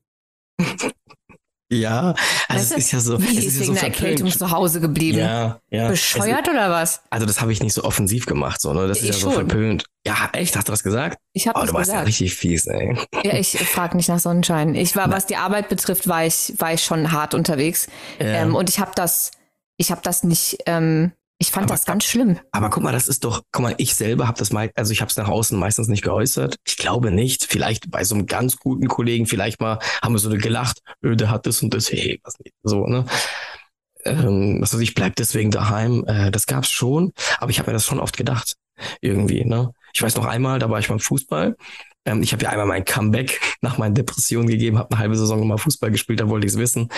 *laughs* Ja, also es ist ja so, Wie es ist ist ja wegen so der Erkältung zu Hause geblieben? Ja, ja. Bescheuert oder was? Es, also das habe ich nicht so offensiv gemacht, so, ne? Das ist Ich ja so schon. verpönt. Ja, echt, hast du das gesagt? Ich habe Oh, das du warst ja gesagt. richtig fies, ey. Ja, ich frage nicht nach Sonnenschein. Ich war, was die Arbeit betrifft, war ich, war ich schon hart unterwegs. Ja. Ähm, und ich habe das, ich habe das nicht, ähm, ich fand Aber- das ganz schlimm. Aber guck mal, das ist doch, guck mal, ich selber habe das mal, also ich habe es nach außen meistens nicht geäußert. Ich glaube nicht. Vielleicht bei so einem ganz guten Kollegen, vielleicht mal haben wir so gelacht, öh, der hat das und das, hey, was nicht, so, ne? Ähm, was weiß ich, bleib deswegen daheim. Äh, das gab's schon, aber ich habe mir das schon oft gedacht. Irgendwie, ne? Ich weiß noch einmal, da war ich beim Fußball. Ähm, ich habe ja einmal mein Comeback nach meinen Depressionen gegeben, habe eine halbe Saison mal Fußball gespielt, da wollte ich es wissen.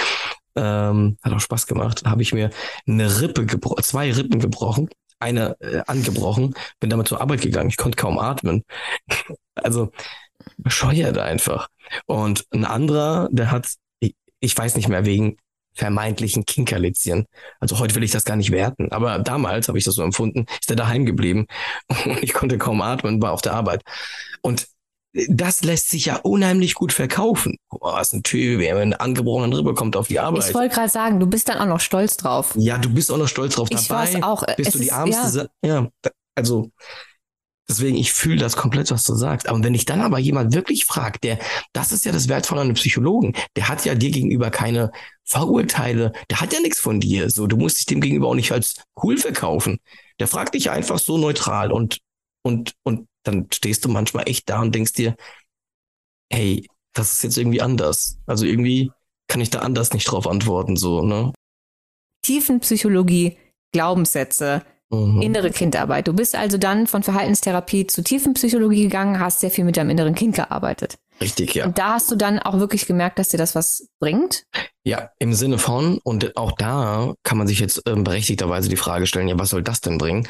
Ähm, hat auch Spaß gemacht. Habe ich mir eine Rippe gebrochen, zwei Rippen gebrochen, eine äh, angebrochen, bin damit zur Arbeit gegangen. Ich konnte kaum atmen. *laughs* Also bescheuert einfach. Und ein anderer, der hat, ich, ich weiß nicht mehr, wegen vermeintlichen Kinkerlitzchen. Also heute will ich das gar nicht werten, aber damals habe ich das so empfunden, ist er daheim geblieben *laughs* und ich konnte kaum atmen, war auf der Arbeit. Und das lässt sich ja unheimlich gut verkaufen. Boah, ist ein Typ, wer mit angebrochenen Rippe kommt auf die Arbeit. Ich wollte gerade sagen, du bist dann auch noch stolz drauf. Ja, du bist auch noch stolz drauf Ich dabei. war's auch. Bist Es du die ist- ärmste? ja. Ja, also deswegen, ich fühle das komplett, was du sagst. Aber wenn dich dann aber jemand wirklich fragt, der, das ist ja das Wertvolle an einem Psychologen, der hat ja dir gegenüber keine Vorurteile, der hat ja nichts von dir. So, du musst dich dem gegenüber auch nicht als cool verkaufen. Der fragt dich einfach so neutral und und und dann stehst du manchmal echt da und denkst dir, hey, das ist jetzt irgendwie anders. Also irgendwie kann ich da anders nicht drauf antworten, so, ne? Tiefenpsychologie, Glaubenssätze, Mhm. innere Kindarbeit. Du bist also dann von Verhaltenstherapie zu Tiefenpsychologie gegangen, hast sehr viel mit deinem inneren Kind gearbeitet. Richtig, ja. Und da hast du dann auch wirklich gemerkt, dass dir das was bringt. Ja, im Sinne von, und auch da kann man sich jetzt ähm, berechtigterweise die Frage stellen, ja, was soll das denn bringen?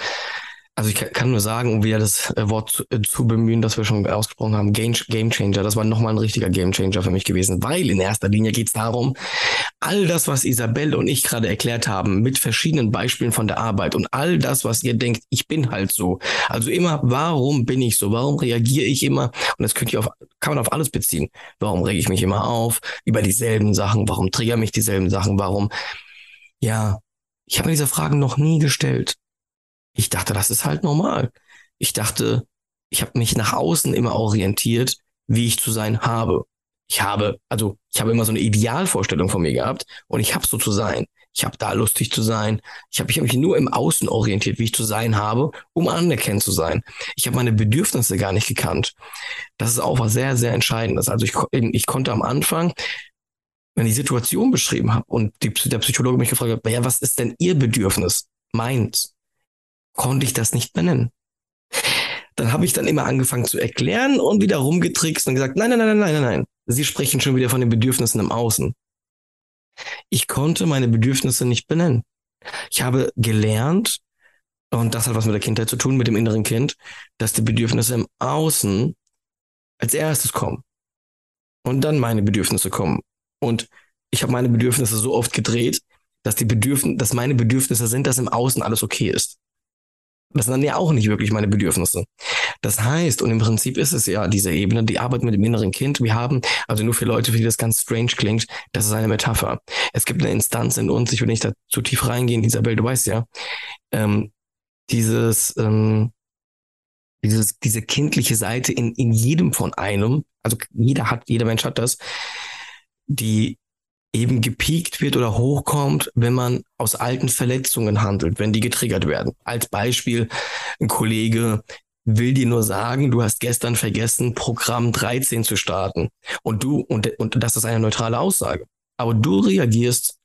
Also ich kann, nur sagen, um wieder das äh, Wort zu, äh, zu bemühen, das wir schon ausgesprochen haben, Game, Game Changer, das war nochmal ein richtiger Game Changer für mich gewesen, weil in erster Linie geht es darum, all das, was Isabelle und ich gerade erklärt haben, mit verschiedenen Beispielen von der Arbeit und all das, was ihr denkt, ich bin halt so. Also immer, warum bin ich so? Warum reagiere ich immer? Und das könnt ihr auf, kann man auf alles beziehen. Warum rege ich mich immer auf über dieselben Sachen? Warum triggern mich dieselben Sachen? Warum? Ja, ich habe mir diese Fragen noch nie gestellt. Ich dachte, das ist halt normal. Ich dachte, ich habe mich nach außen immer orientiert, wie ich zu sein habe. Ich habe, also ich habe immer so eine Idealvorstellung von mir gehabt und ich habe so zu sein. Ich habe da lustig zu sein. Ich habe ich hab mich nur im Außen orientiert, wie ich zu sein habe, um anerkannt zu sein. Ich habe meine Bedürfnisse gar nicht gekannt. Das ist auch was sehr, sehr Entscheidendes. Also ich, ich konnte am Anfang, wenn ich die Situation beschrieben habe und die, der Psychologe mich gefragt hat, ja, was ist denn Ihr Bedürfnis? Meins. Konnte ich das nicht benennen. Dann habe ich dann immer angefangen zu erklären und wieder rumgetrickst und gesagt, nein, nein, nein, nein, nein, nein. Sie sprechen schon wieder von den Bedürfnissen im Außen. Ich konnte meine Bedürfnisse nicht benennen. Ich habe gelernt, und das hat was mit der Kindheit zu tun, mit dem inneren Kind, dass die Bedürfnisse im Außen als erstes kommen. Und dann meine Bedürfnisse kommen. Und ich habe meine Bedürfnisse so oft gedreht, dass die Bedürfnisse, dass meine Bedürfnisse sind, dass im Außen alles okay ist. Das sind dann ja auch nicht wirklich meine Bedürfnisse. Das heißt, und im Prinzip ist es ja diese Ebene, die Arbeit mit dem inneren Kind. Wir haben, also nur für Leute, für die das ganz strange klingt, das ist eine Metapher. Es gibt eine Instanz in uns, ich will nicht da zu tief reingehen, Isabel, du weißt ja, ähm, dieses, ähm, dieses, diese kindliche Seite in, in jedem von einem, also jeder hat, jeder Mensch hat das, die eben gepiekt wird oder hochkommt, wenn man aus alten Verletzungen handelt, wenn die getriggert werden. Als Beispiel, ein Kollege will dir nur sagen, du hast gestern vergessen, Programm 13 zu starten. Und du, und, und das ist eine neutrale Aussage. Aber du reagierst,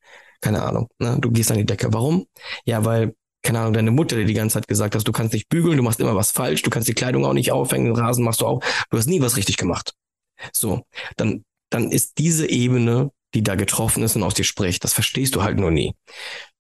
keine Ahnung, ne, du gehst an die Decke. Warum? Ja, weil, keine Ahnung, deine Mutter dir die ganze Zeit gesagt hast, du kannst nicht bügeln, du machst immer was falsch, du kannst die Kleidung auch nicht aufhängen, den Rasen machst du auch, du hast nie was richtig gemacht. So, dann, dann ist diese Ebene die da getroffen ist und aus dir spricht. Das verstehst du halt nur nie.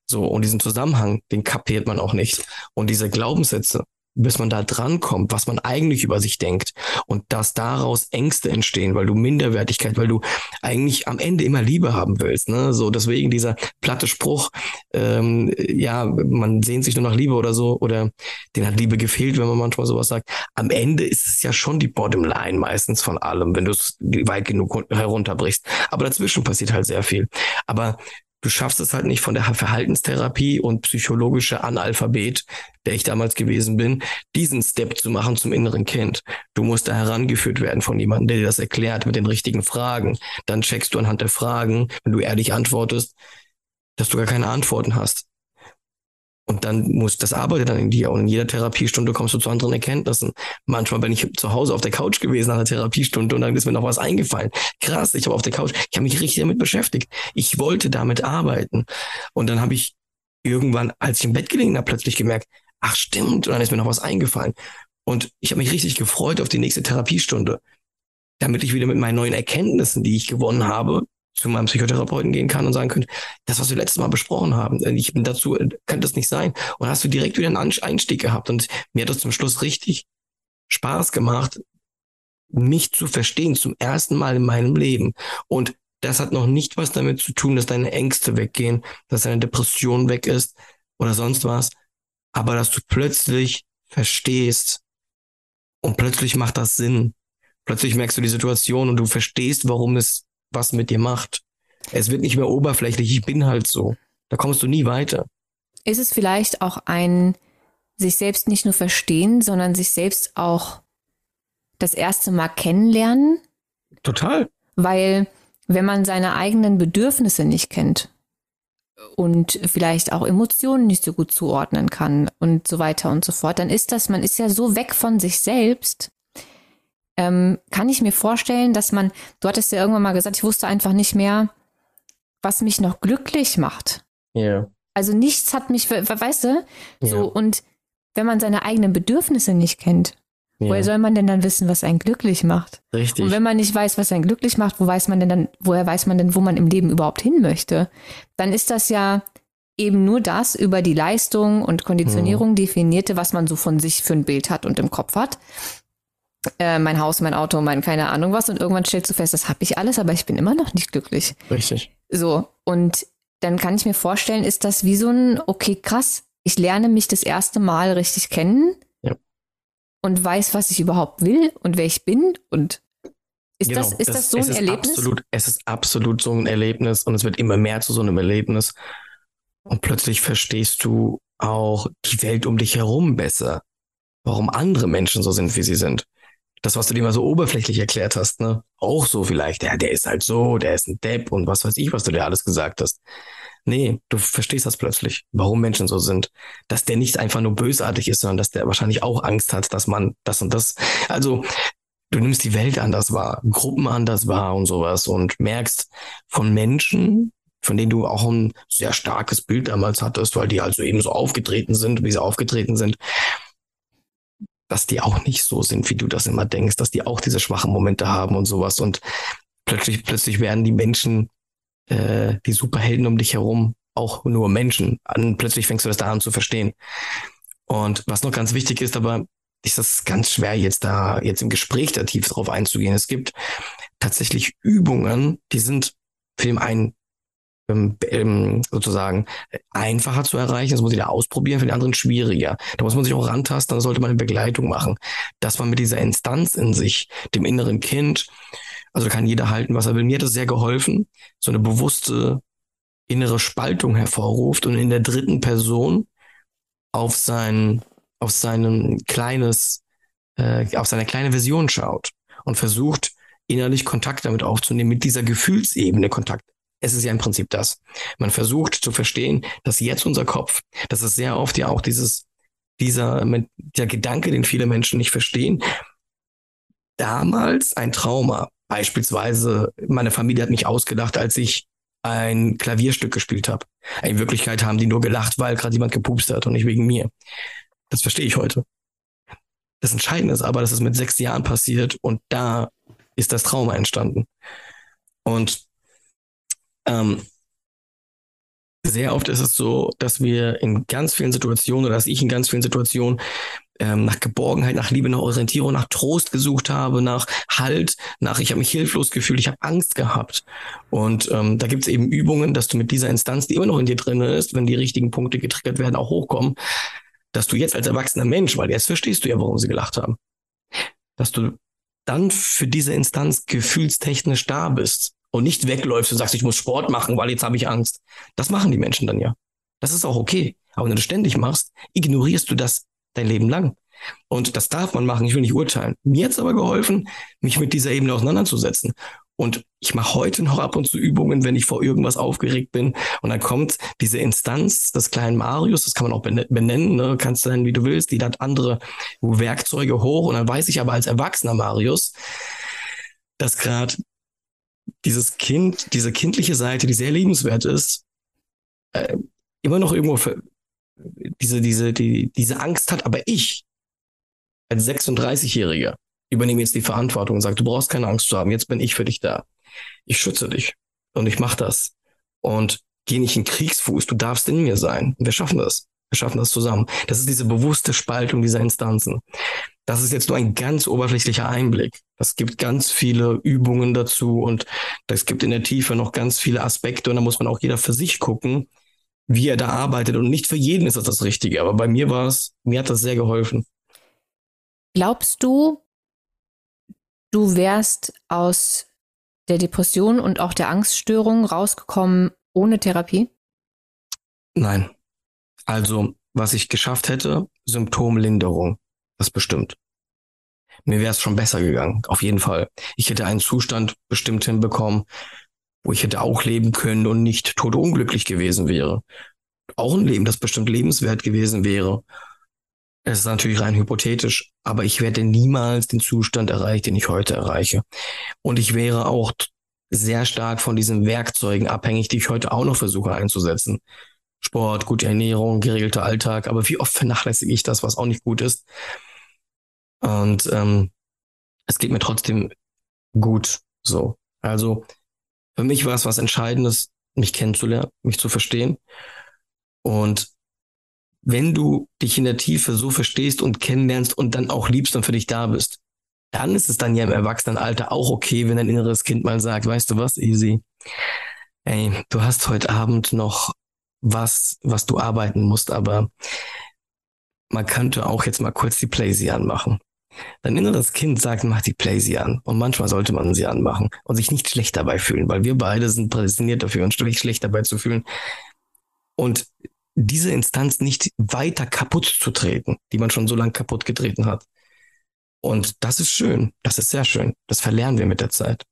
So, und diesen Zusammenhang, den kapiert man auch nicht. Und diese Glaubenssätze, bis man da dran kommt, was man eigentlich über sich denkt und dass daraus Ängste entstehen, weil du Minderwertigkeit, weil du eigentlich am Ende immer Liebe haben willst. Ne? So deswegen dieser platte Spruch, ähm, ja, man sehnt sich nur nach Liebe oder so oder den hat Liebe gefehlt, wenn man manchmal sowas sagt. Am Ende ist es ja schon die Bottomline meistens von allem, wenn du es weit genug herunterbrichst. Aber dazwischen passiert halt sehr viel. Aber du schaffst es halt nicht von der Verhaltenstherapie und psychologische Analphabet, der ich damals gewesen bin, diesen Step zu machen zum inneren Kind. Du musst da herangeführt werden von jemandem, der dir das erklärt mit den richtigen Fragen. Dann checkst du anhand der Fragen, wenn du ehrlich antwortest, dass du gar keine Antworten hast. Und dann muss das arbeitet dann in dir. Und in jeder Therapiestunde kommst du zu anderen Erkenntnissen. Manchmal bin ich zu Hause auf der Couch gewesen nach der Therapiestunde und dann ist mir noch was eingefallen. Krass, ich habe auf der Couch, ich habe mich richtig damit beschäftigt. Ich wollte damit arbeiten. Und dann habe ich irgendwann, als ich im Bett gelegen habe, plötzlich gemerkt, ach stimmt, und dann ist mir noch was eingefallen. Und ich habe mich richtig gefreut auf die nächste Therapiestunde, damit ich wieder mit meinen neuen Erkenntnissen, die ich gewonnen habe, zu meinem Psychotherapeuten gehen kann und sagen könnte, das, was wir letztes Mal besprochen haben, äh, ich bin dazu, äh, könnte das nicht sein. Und hast du direkt wieder einen Einstieg gehabt. Und mir hat das zum Schluss richtig Spaß gemacht, mich zu verstehen, zum ersten Mal in meinem Leben. Und das hat noch nicht was damit zu tun, dass deine Ängste weggehen, dass deine Depression weg ist oder sonst was. Aber dass du plötzlich verstehst und plötzlich macht das Sinn. Plötzlich merkst du die Situation und du verstehst, warum es was mit dir macht. Es wird nicht mehr oberflächlich, ich bin halt so. Da kommst du nie weiter. Ist es vielleicht auch ein sich selbst nicht nur verstehen, sondern sich selbst auch das erste Mal kennenlernen? Total. Weil wenn man seine eigenen Bedürfnisse nicht kennt und vielleicht auch Emotionen nicht so gut zuordnen kann und so weiter und so fort, dann ist das, man ist ja so weg von sich selbst, ähm, kann ich mir vorstellen, dass man, du hattest ja irgendwann mal gesagt, ich wusste einfach nicht mehr, was mich noch glücklich macht. Ja. Yeah. Also nichts hat mich, weißt du, so yeah. und wenn man seine eigenen Bedürfnisse nicht kennt, yeah. woher soll man denn dann wissen, was einen glücklich macht? Richtig. Und wenn man nicht weiß, was einen glücklich macht, wo weiß man denn dann, woher weiß man denn, wo man im Leben überhaupt hin möchte? Dann ist das ja eben nur das über die Leistung und Konditionierung hm. definierte, was man so von sich für ein Bild hat und im Kopf hat äh, mein Haus, mein Auto, mein keine Ahnung was und irgendwann stellst du fest, das habe ich alles, aber ich bin immer noch nicht glücklich. Richtig. So, und dann kann ich mir vorstellen, ist das wie so ein, okay, krass, ich lerne mich das erste Mal richtig kennen ja. und weiß, was ich überhaupt will und wer ich bin und ist, genau. das, ist das, das so ein Erlebnis? Absolut, es ist absolut so ein Erlebnis und es wird immer mehr zu so einem Erlebnis. Und plötzlich verstehst du auch die Welt um dich herum besser. Warum andere Menschen so sind, wie sie sind das, was du dir mal so oberflächlich erklärt hast, ne? Auch so vielleicht, ja, der ist halt so, der ist ein Depp und was weiß ich, was du dir alles gesagt hast. Nee, du verstehst das plötzlich, warum Menschen so sind. Dass der nicht einfach nur bösartig ist, sondern dass der wahrscheinlich auch Angst hat, dass man das und das. Also, du nimmst die Welt anders wahr, Gruppen anders wahr und sowas und merkst von Menschen, von denen du auch ein sehr starkes Bild damals hattest, weil die also eben so aufgetreten sind, wie sie aufgetreten sind, dass die auch nicht so sind, wie du das immer denkst, dass die auch diese schwachen Momente haben und sowas. Und plötzlich, plötzlich werden die Menschen, äh, die Superhelden um dich herum, auch nur Menschen. Und plötzlich fängst du das da an zu verstehen. Und was noch ganz wichtig ist, aber ist das ganz schwer, jetzt da, jetzt im Gespräch da tief drauf einzugehen. Es gibt tatsächlich Übungen, die sind für den einen ähm, ähm, sozusagen einfacher zu erreichen. Das muss jeder ausprobieren, für den anderen schwieriger. Da muss man sich auch rantasten, da sollte man eine Begleitung machen. Dass man mit dieser Instanz in sich, dem inneren Kind, also kann jeder halten, was er will. Mir hat das sehr geholfen, so eine bewusste innere Spaltung hervorruft und in der dritten Person auf sein, auf sein kleines, äh, auf seine kleine Version schaut und versucht, innerlich Kontakt damit aufzunehmen, mit dieser Gefühlsebene Kontakt es ist ja im Prinzip das. Man versucht zu verstehen, dass jetzt unser Kopf, das ist sehr oft ja auch dieses, dieser, der Gedanke, den viele Menschen nicht verstehen, damals ein Trauma. Beispielsweise, meine Familie hat mich ausgedacht, als ich ein Klavierstück gespielt habe. In Wirklichkeit haben die nur gelacht, weil gerade jemand gepupst hat und nicht wegen mir. Das verstehe ich heute. Das Entscheidende ist aber, dass es mit sechs Jahren passiert und da ist das Trauma entstanden. Und ähm, sehr oft ist es so, dass wir in ganz vielen Situationen oder dass ich in ganz vielen Situationen ähm, nach Geborgenheit, nach Liebe, nach Orientierung, nach Trost gesucht habe, nach Halt, nach ich habe mich hilflos gefühlt, ich habe Angst gehabt. Und ähm, da gibt es eben Übungen, dass du mit dieser Instanz, die immer noch in dir drin ist, wenn die richtigen Punkte getriggert werden, auch hochkommen, dass du jetzt als erwachsener Mensch, weil jetzt verstehst du ja, warum sie gelacht haben, dass du dann für diese Instanz gefühlstechnisch da bist und nicht wegläufst und sagst, ich muss Sport machen, weil jetzt habe ich Angst. Das machen die Menschen dann ja. Das ist auch okay. Aber wenn du das ständig machst, ignorierst du das dein Leben lang. Und das darf man machen, ich will nicht urteilen. Mir hat es aber geholfen, mich mit dieser Ebene auseinanderzusetzen. Und ich mache heute noch ab und zu Übungen, wenn ich vor irgendwas aufgeregt bin. Und dann kommt diese Instanz des kleinen Marius, das kann man auch benennen, ne? kannst du nennen, wie du willst, die hat andere Werkzeuge hoch. Und dann weiß ich aber als erwachsener Marius, dass gerade dieses Kind, diese kindliche Seite, die sehr liebenswert ist, äh, immer noch irgendwo für, diese, diese, die, diese Angst hat, aber ich als 36-Jähriger übernehme jetzt die Verantwortung und sage, du brauchst keine Angst zu haben, jetzt bin ich für dich da. Ich schütze dich und ich mache das. Und geh nicht in Kriegsfuß, du darfst in mir sein. Wir schaffen das. Wir schaffen das zusammen. Das ist diese bewusste Spaltung dieser Instanzen. Das ist jetzt nur ein ganz oberflächlicher Einblick. Es gibt ganz viele Übungen dazu und es gibt in der Tiefe noch ganz viele Aspekte und da muss man auch jeder für sich gucken, wie er da arbeitet und nicht für jeden ist das das Richtige. Aber bei mir war es, mir hat das sehr geholfen. Glaubst du, du wärst aus der Depression und auch der Angststörung rausgekommen ohne Therapie? Nein. Also, was ich geschafft hätte, Symptomlinderung. Das bestimmt. Mir wäre es schon besser gegangen, auf jeden Fall. Ich hätte einen Zustand bestimmt hinbekommen, wo ich hätte auch leben können und nicht totunglücklich gewesen wäre. Auch ein Leben, das bestimmt lebenswert gewesen wäre. Es ist natürlich rein hypothetisch, aber ich werde niemals den Zustand erreichen, den ich heute erreiche. Und ich wäre auch sehr stark von diesen Werkzeugen abhängig, die ich heute auch noch versuche einzusetzen. Sport, gute Ernährung, geregelter Alltag, aber wie oft vernachlässige ich das, was auch nicht gut ist. Und ähm, es geht mir trotzdem gut so. Also für mich war es was Entscheidendes, mich kennenzulernen, mich zu verstehen. Und wenn du dich in der Tiefe so verstehst und kennenlernst und dann auch liebst und für dich da bist, dann ist es dann ja im Erwachsenenalter auch okay, wenn dein inneres Kind mal sagt, weißt du was, Easy, ey, du hast heute Abend noch was, was du arbeiten musst, aber man könnte auch jetzt mal kurz die Playsee anmachen. Dein inneres Kind sagt, mach die Playsee an. Und manchmal sollte man sie anmachen und sich nicht schlecht dabei fühlen, weil wir beide sind prädestiniert dafür, uns wirklich schlecht dabei zu fühlen. Und diese Instanz nicht weiter kaputt zu treten, die man schon so lange kaputt getreten hat. Und das ist schön. Das ist sehr schön. Das verlernen wir mit der Zeit.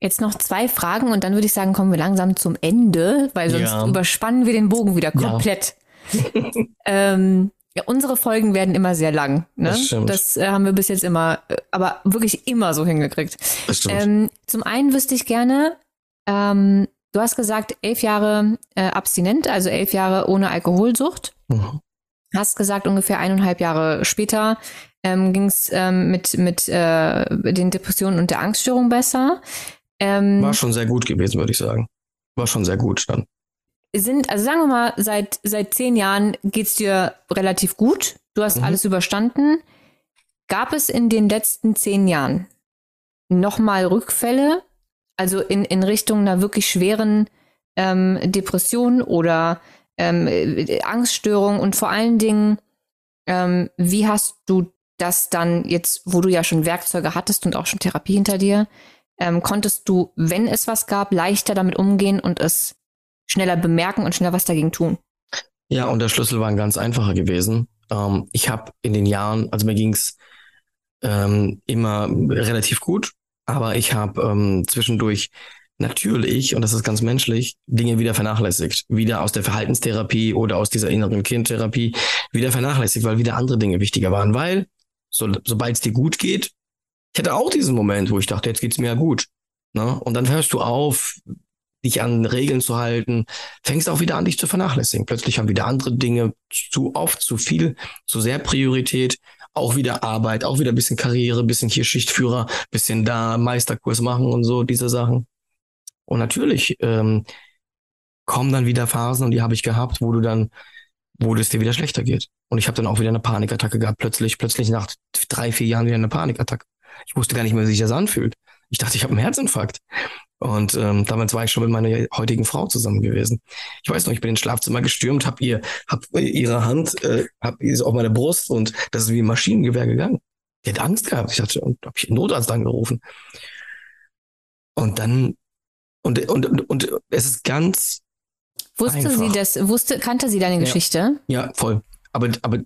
Jetzt noch zwei Fragen und dann würde ich sagen, kommen wir langsam zum Ende, weil sonst ja. überspannen wir den Bogen wieder komplett. Ja. *laughs* ähm, ja, unsere Folgen werden immer sehr lang. Ne? Das, stimmt. das äh, haben wir bis jetzt immer, äh, aber wirklich immer so hingekriegt. Das stimmt. Ähm, zum einen wüsste ich gerne, ähm, du hast gesagt, elf Jahre äh, abstinent, also elf Jahre ohne Alkoholsucht. Mhm. Hast gesagt, ungefähr eineinhalb Jahre später ähm, ging es ähm, mit, mit äh, den Depressionen und der Angststörung besser. Ähm, War schon sehr gut gewesen, würde ich sagen. War schon sehr gut dann sind, also sagen wir mal, seit, seit zehn Jahren geht's dir relativ gut. Du hast mhm. alles überstanden. Gab es in den letzten zehn Jahren nochmal Rückfälle, also in, in Richtung einer wirklich schweren ähm, Depression oder ähm, Angststörung und vor allen Dingen, ähm, wie hast du das dann jetzt, wo du ja schon Werkzeuge hattest und auch schon Therapie hinter dir, ähm, konntest du, wenn es was gab, leichter damit umgehen und es schneller bemerken und schneller was dagegen tun. Ja, und der Schlüssel war ein ganz einfacher gewesen. Ähm, ich habe in den Jahren, also mir ging's ähm, immer relativ gut, aber ich habe ähm, zwischendurch natürlich, und das ist ganz menschlich, Dinge wieder vernachlässigt. Wieder aus der Verhaltenstherapie oder aus dieser inneren Kindtherapie wieder vernachlässigt, weil wieder andere Dinge wichtiger waren. Weil, so, sobald es dir gut geht, ich hatte auch diesen Moment, wo ich dachte, jetzt geht's mir ja gut. Ne? Und dann hörst du auf, dich an Regeln zu halten, fängst auch wieder an, dich zu vernachlässigen. Plötzlich haben wieder andere Dinge zu oft, zu viel, zu sehr Priorität. Auch wieder Arbeit, auch wieder ein bisschen Karriere, bisschen hier Schichtführer, bisschen da Meisterkurs machen und so, diese Sachen. Und natürlich ähm, kommen dann wieder Phasen, und die habe ich gehabt, wo du dann, wo es dir wieder schlechter geht. Und ich habe dann auch wieder eine Panikattacke gehabt, plötzlich, plötzlich nach drei, vier Jahren wieder eine Panikattacke. Ich wusste gar nicht mehr, wie sich das anfühlt. Ich dachte, ich habe einen Herzinfarkt. Und ähm, damals war ich schon mit meiner heutigen Frau zusammen gewesen. Ich weiß noch, ich bin ins Schlafzimmer gestürmt, habe ihr, hab ihre Hand, äh, hab sie auf meine Brust und das ist wie ein Maschinengewehr gegangen. Die hat Angst gehabt. Ich hatte, und habe ich einen Notarzt angerufen. Und dann und und und, und es ist ganz Wusste einfach. sie das? Wusste kannte sie deine Geschichte? Ja, voll. Aber, aber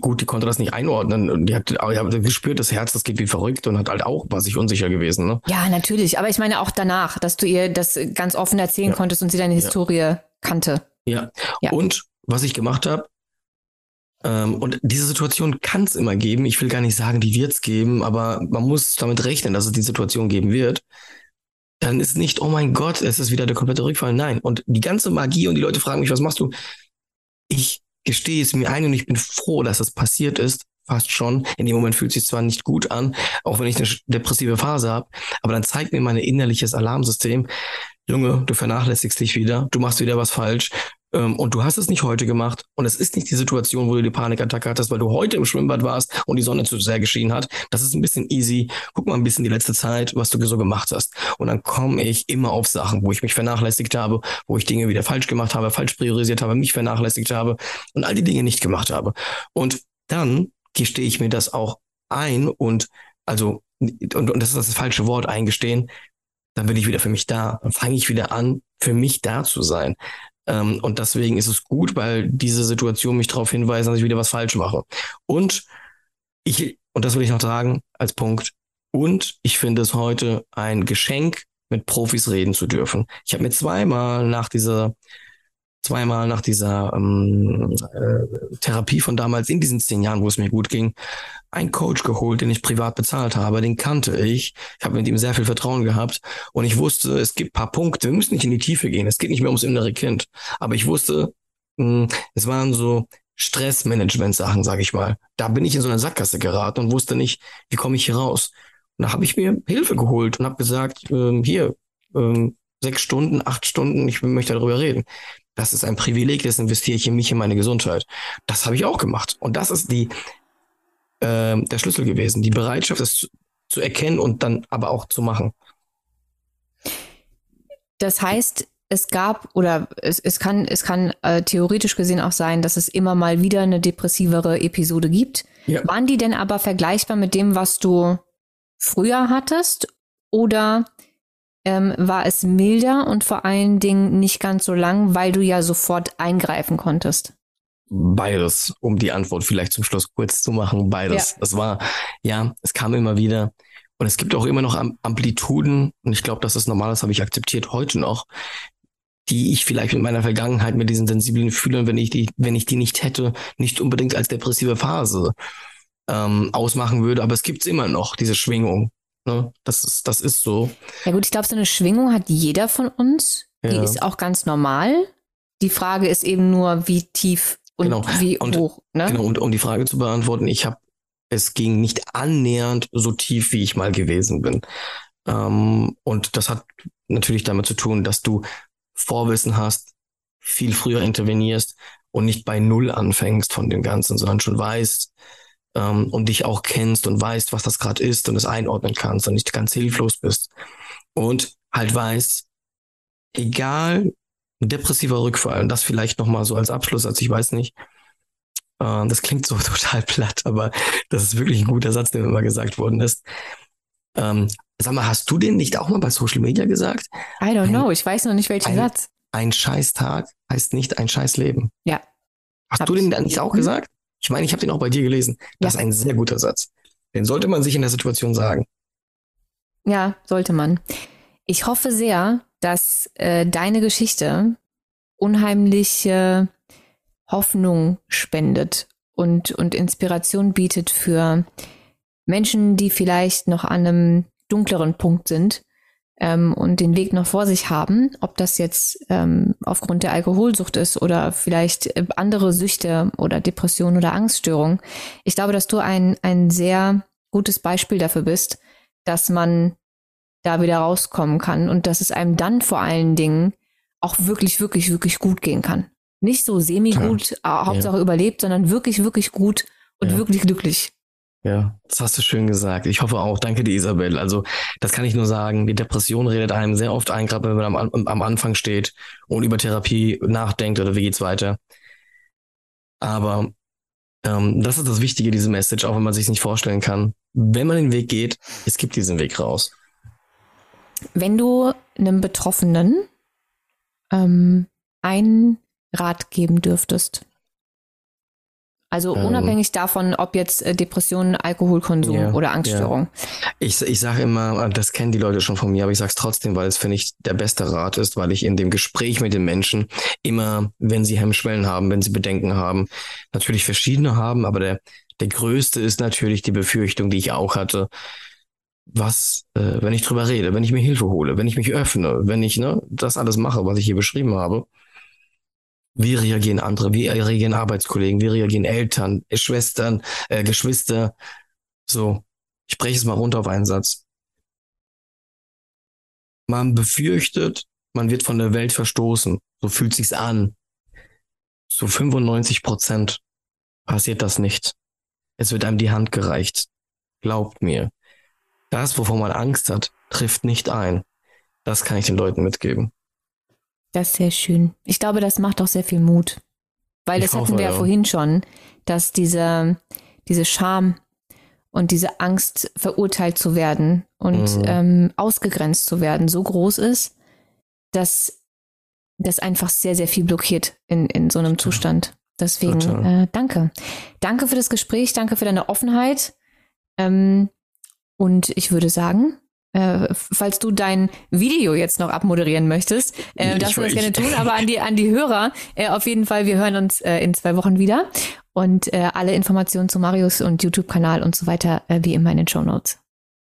gut, die konnte das nicht einordnen. Und die hat, aber ich habe gespürt, das Herz, das geht wie verrückt und hat halt auch, war sich unsicher gewesen. Ne? Ja, natürlich. Aber ich meine auch danach, dass du ihr das ganz offen erzählen ja. konntest und sie deine Historie ja. kannte. Ja. ja. Und was ich gemacht habe, ähm, und diese Situation kann es immer geben. Ich will gar nicht sagen, die wird es geben, aber man muss damit rechnen, dass es die Situation geben wird. Dann ist nicht, oh mein Gott, es ist wieder der komplette Rückfall. Nein. Und die ganze Magie und die Leute fragen mich, was machst du? Ich gestehe es mir ein und ich bin froh, dass es passiert ist. Fast schon. In dem Moment fühlt es sich zwar nicht gut an, auch wenn ich eine depressive Phase habe, aber dann zeigt mir mein innerliches Alarmsystem, Junge, du vernachlässigst dich wieder, du machst wieder was falsch, und du hast es nicht heute gemacht und es ist nicht die Situation, wo du die Panikattacke hattest, weil du heute im Schwimmbad warst und die Sonne zu sehr geschienen hat. Das ist ein bisschen easy. Guck mal ein bisschen die letzte Zeit, was du so gemacht hast. Und dann komme ich immer auf Sachen, wo ich mich vernachlässigt habe, wo ich Dinge wieder falsch gemacht habe, falsch priorisiert habe, mich vernachlässigt habe und all die Dinge nicht gemacht habe. Und dann gestehe ich mir das auch ein und also, und, und das ist das falsche Wort, eingestehen, dann bin ich wieder für mich da. Dann fange ich wieder an, für mich da zu sein. Ähm, und deswegen ist es gut, weil diese Situation mich darauf hinweist, dass ich wieder was falsch mache. Und ich, und das will ich noch sagen als Punkt, und ich finde es heute ein Geschenk, mit Profis reden zu dürfen. Ich habe mir zweimal nach dieser zweimal nach dieser ähm, äh, Therapie von damals in diesen zehn Jahren, wo es mir gut ging, einen Coach geholt, den ich privat bezahlt habe. Den kannte ich. Ich habe mit ihm sehr viel Vertrauen gehabt und ich wusste, es gibt paar Punkte. Wir müssen nicht in die Tiefe gehen. Es geht nicht mehr ums innere Kind. Aber ich wusste, mh, hm, es waren so Stressmanagement-Sachen, sage ich mal. Da bin ich in so eine Sackgasse geraten und wusste nicht, wie komme ich hier raus. Und da habe ich mir Hilfe geholt und habe gesagt, ähm, hier, ähm, sechs Stunden, acht Stunden, ich möchte darüber reden. Das ist ein Privileg, das investiere ich in mich, in meine Gesundheit. Das habe ich auch gemacht. Und das ist die, äh, der Schlüssel gewesen. Die Bereitschaft, das zu, zu erkennen und dann aber auch zu machen. Das heißt, es gab oder es, es kann, es kann äh, theoretisch gesehen auch sein, dass es immer mal wieder eine depressivere Episode gibt. Ja. Waren die denn aber vergleichbar mit dem, was du früher hattest? Oder ähm, war es milder und vor allen Dingen nicht ganz so lang, weil du ja sofort eingreifen konntest? Beides, um die Antwort vielleicht zum Schluss kurz zu machen. Beides. Ja. Es war, ja, es kam immer wieder. Und es gibt auch immer noch Amplituden, und ich glaube, das ist normal, das habe ich akzeptiert heute noch, die ich vielleicht mit meiner Vergangenheit, mit diesen sensiblen Fühlern, wenn ich die, wenn ich die nicht hätte, nicht unbedingt als depressive Phase ähm, ausmachen würde. Aber es gibt es immer noch, diese Schwingung. Ne? Das, ist, das ist so. Ja gut, ich glaube, so eine Schwingung hat jeder von uns. Die ja. ist auch ganz normal. Die Frage ist eben nur, wie tief und genau. wie *laughs* und, hoch. Ne? Genau, und um die Frage zu beantworten, ich habe, es ging nicht annähernd so tief, wie ich mal gewesen bin. Ähm, und das hat natürlich damit zu tun, dass du Vorwissen hast, viel früher intervenierst und nicht bei Null anfängst von dem Ganzen, sondern schon weißt ähm, und dich auch kennst und weißt, was das gerade ist und es einordnen kannst und nicht ganz hilflos bist. Und halt weißt, egal, ein depressiver Rückfall, und das vielleicht nochmal so als Abschluss, als ich weiß nicht, äh, das klingt so *laughs* total platt, aber das ist wirklich ein guter Satz, der mir immer gesagt worden ist. Ähm, sag mal, hast du den nicht auch mal bei Social Media gesagt? I don't ein, know, ich weiß noch nicht welchen ein, Satz. Ein Scheißtag heißt nicht ein Scheißleben. Ja. Hast du den dann nicht auch mhm. gesagt? Ich meine, ich habe den auch bei dir gelesen. Das ja. ist ein sehr guter Satz. Den sollte man sich in der Situation sagen. Ja, sollte man. Ich hoffe sehr, dass äh, deine Geschichte unheimliche Hoffnung spendet und, und Inspiration bietet für Menschen, die vielleicht noch an einem dunkleren Punkt sind ähm, und den Weg noch vor sich haben, ob das jetzt ähm, aufgrund der Alkoholsucht ist oder vielleicht äh, andere Süchte oder Depression oder Angststörung. Ich glaube, dass du ein, ein sehr gutes Beispiel dafür bist, dass man da wieder rauskommen kann und dass es einem dann vor allen Dingen auch wirklich, wirklich, wirklich gut gehen kann. Nicht so semi-gut, ja. Hauptsache ja. überlebt, sondern wirklich, wirklich gut und ja. wirklich glücklich. Ja, das hast du schön gesagt. Ich hoffe auch. Danke dir, Isabel. Also, das kann ich nur sagen. Die Depression redet einem sehr oft ein, gerade wenn man am, am Anfang steht und über Therapie nachdenkt oder wie geht's weiter. Aber ähm, das ist das Wichtige, diese Message, auch wenn man sich nicht vorstellen kann. Wenn man den Weg geht, es gibt diesen Weg raus. Wenn du einem Betroffenen ähm, einen Rat geben dürftest, also ähm. unabhängig ähm, davon, ob jetzt äh, Depressionen, Alkoholkonsum ja, oder Angststörung. Ja. Ich, ich sage immer, das kennen die Leute schon von mir, aber ich sage es trotzdem, weil es finde ich der beste Rat ist, weil ich in dem Gespräch mit den Menschen immer, wenn sie Hemmschwellen haben, wenn sie Bedenken haben, natürlich verschiedene haben, aber der, der größte ist natürlich die Befürchtung, die ich auch hatte. Was, äh, wenn ich drüber rede, wenn ich mir Hilfe hole, wenn ich mich öffne, wenn ich ne, das alles mache, was ich hier beschrieben habe, wie reagieren andere? Wie reagieren Arbeitskollegen? Wie reagieren Eltern, Schwestern, äh, Geschwister? So, ich breche es mal runter auf einen Satz. Man befürchtet, man wird von der Welt verstoßen. So fühlt sich's an. Zu 95 Prozent passiert das nicht. Es wird einem die Hand gereicht. Glaubt mir. Das, wovon man Angst hat, trifft nicht ein. Das kann ich den Leuten mitgeben. Das ist sehr schön. Ich glaube, das macht auch sehr viel Mut. Weil ich das hoffe, hatten wir ja vorhin schon, dass diese, diese Scham und diese Angst, verurteilt zu werden und mhm. ähm, ausgegrenzt zu werden, so groß ist, dass das einfach sehr, sehr viel blockiert in, in so einem Zustand. Deswegen äh, danke. Danke für das Gespräch, danke für deine Offenheit. Ähm, und ich würde sagen, äh, falls du dein Video jetzt noch abmoderieren möchtest, äh, darfst du das gerne tun. Aber an die, *laughs* an die Hörer, äh, auf jeden Fall, wir hören uns äh, in zwei Wochen wieder. Und äh, alle Informationen zu Marius und YouTube-Kanal und so weiter, äh, wie immer in den Show Notes.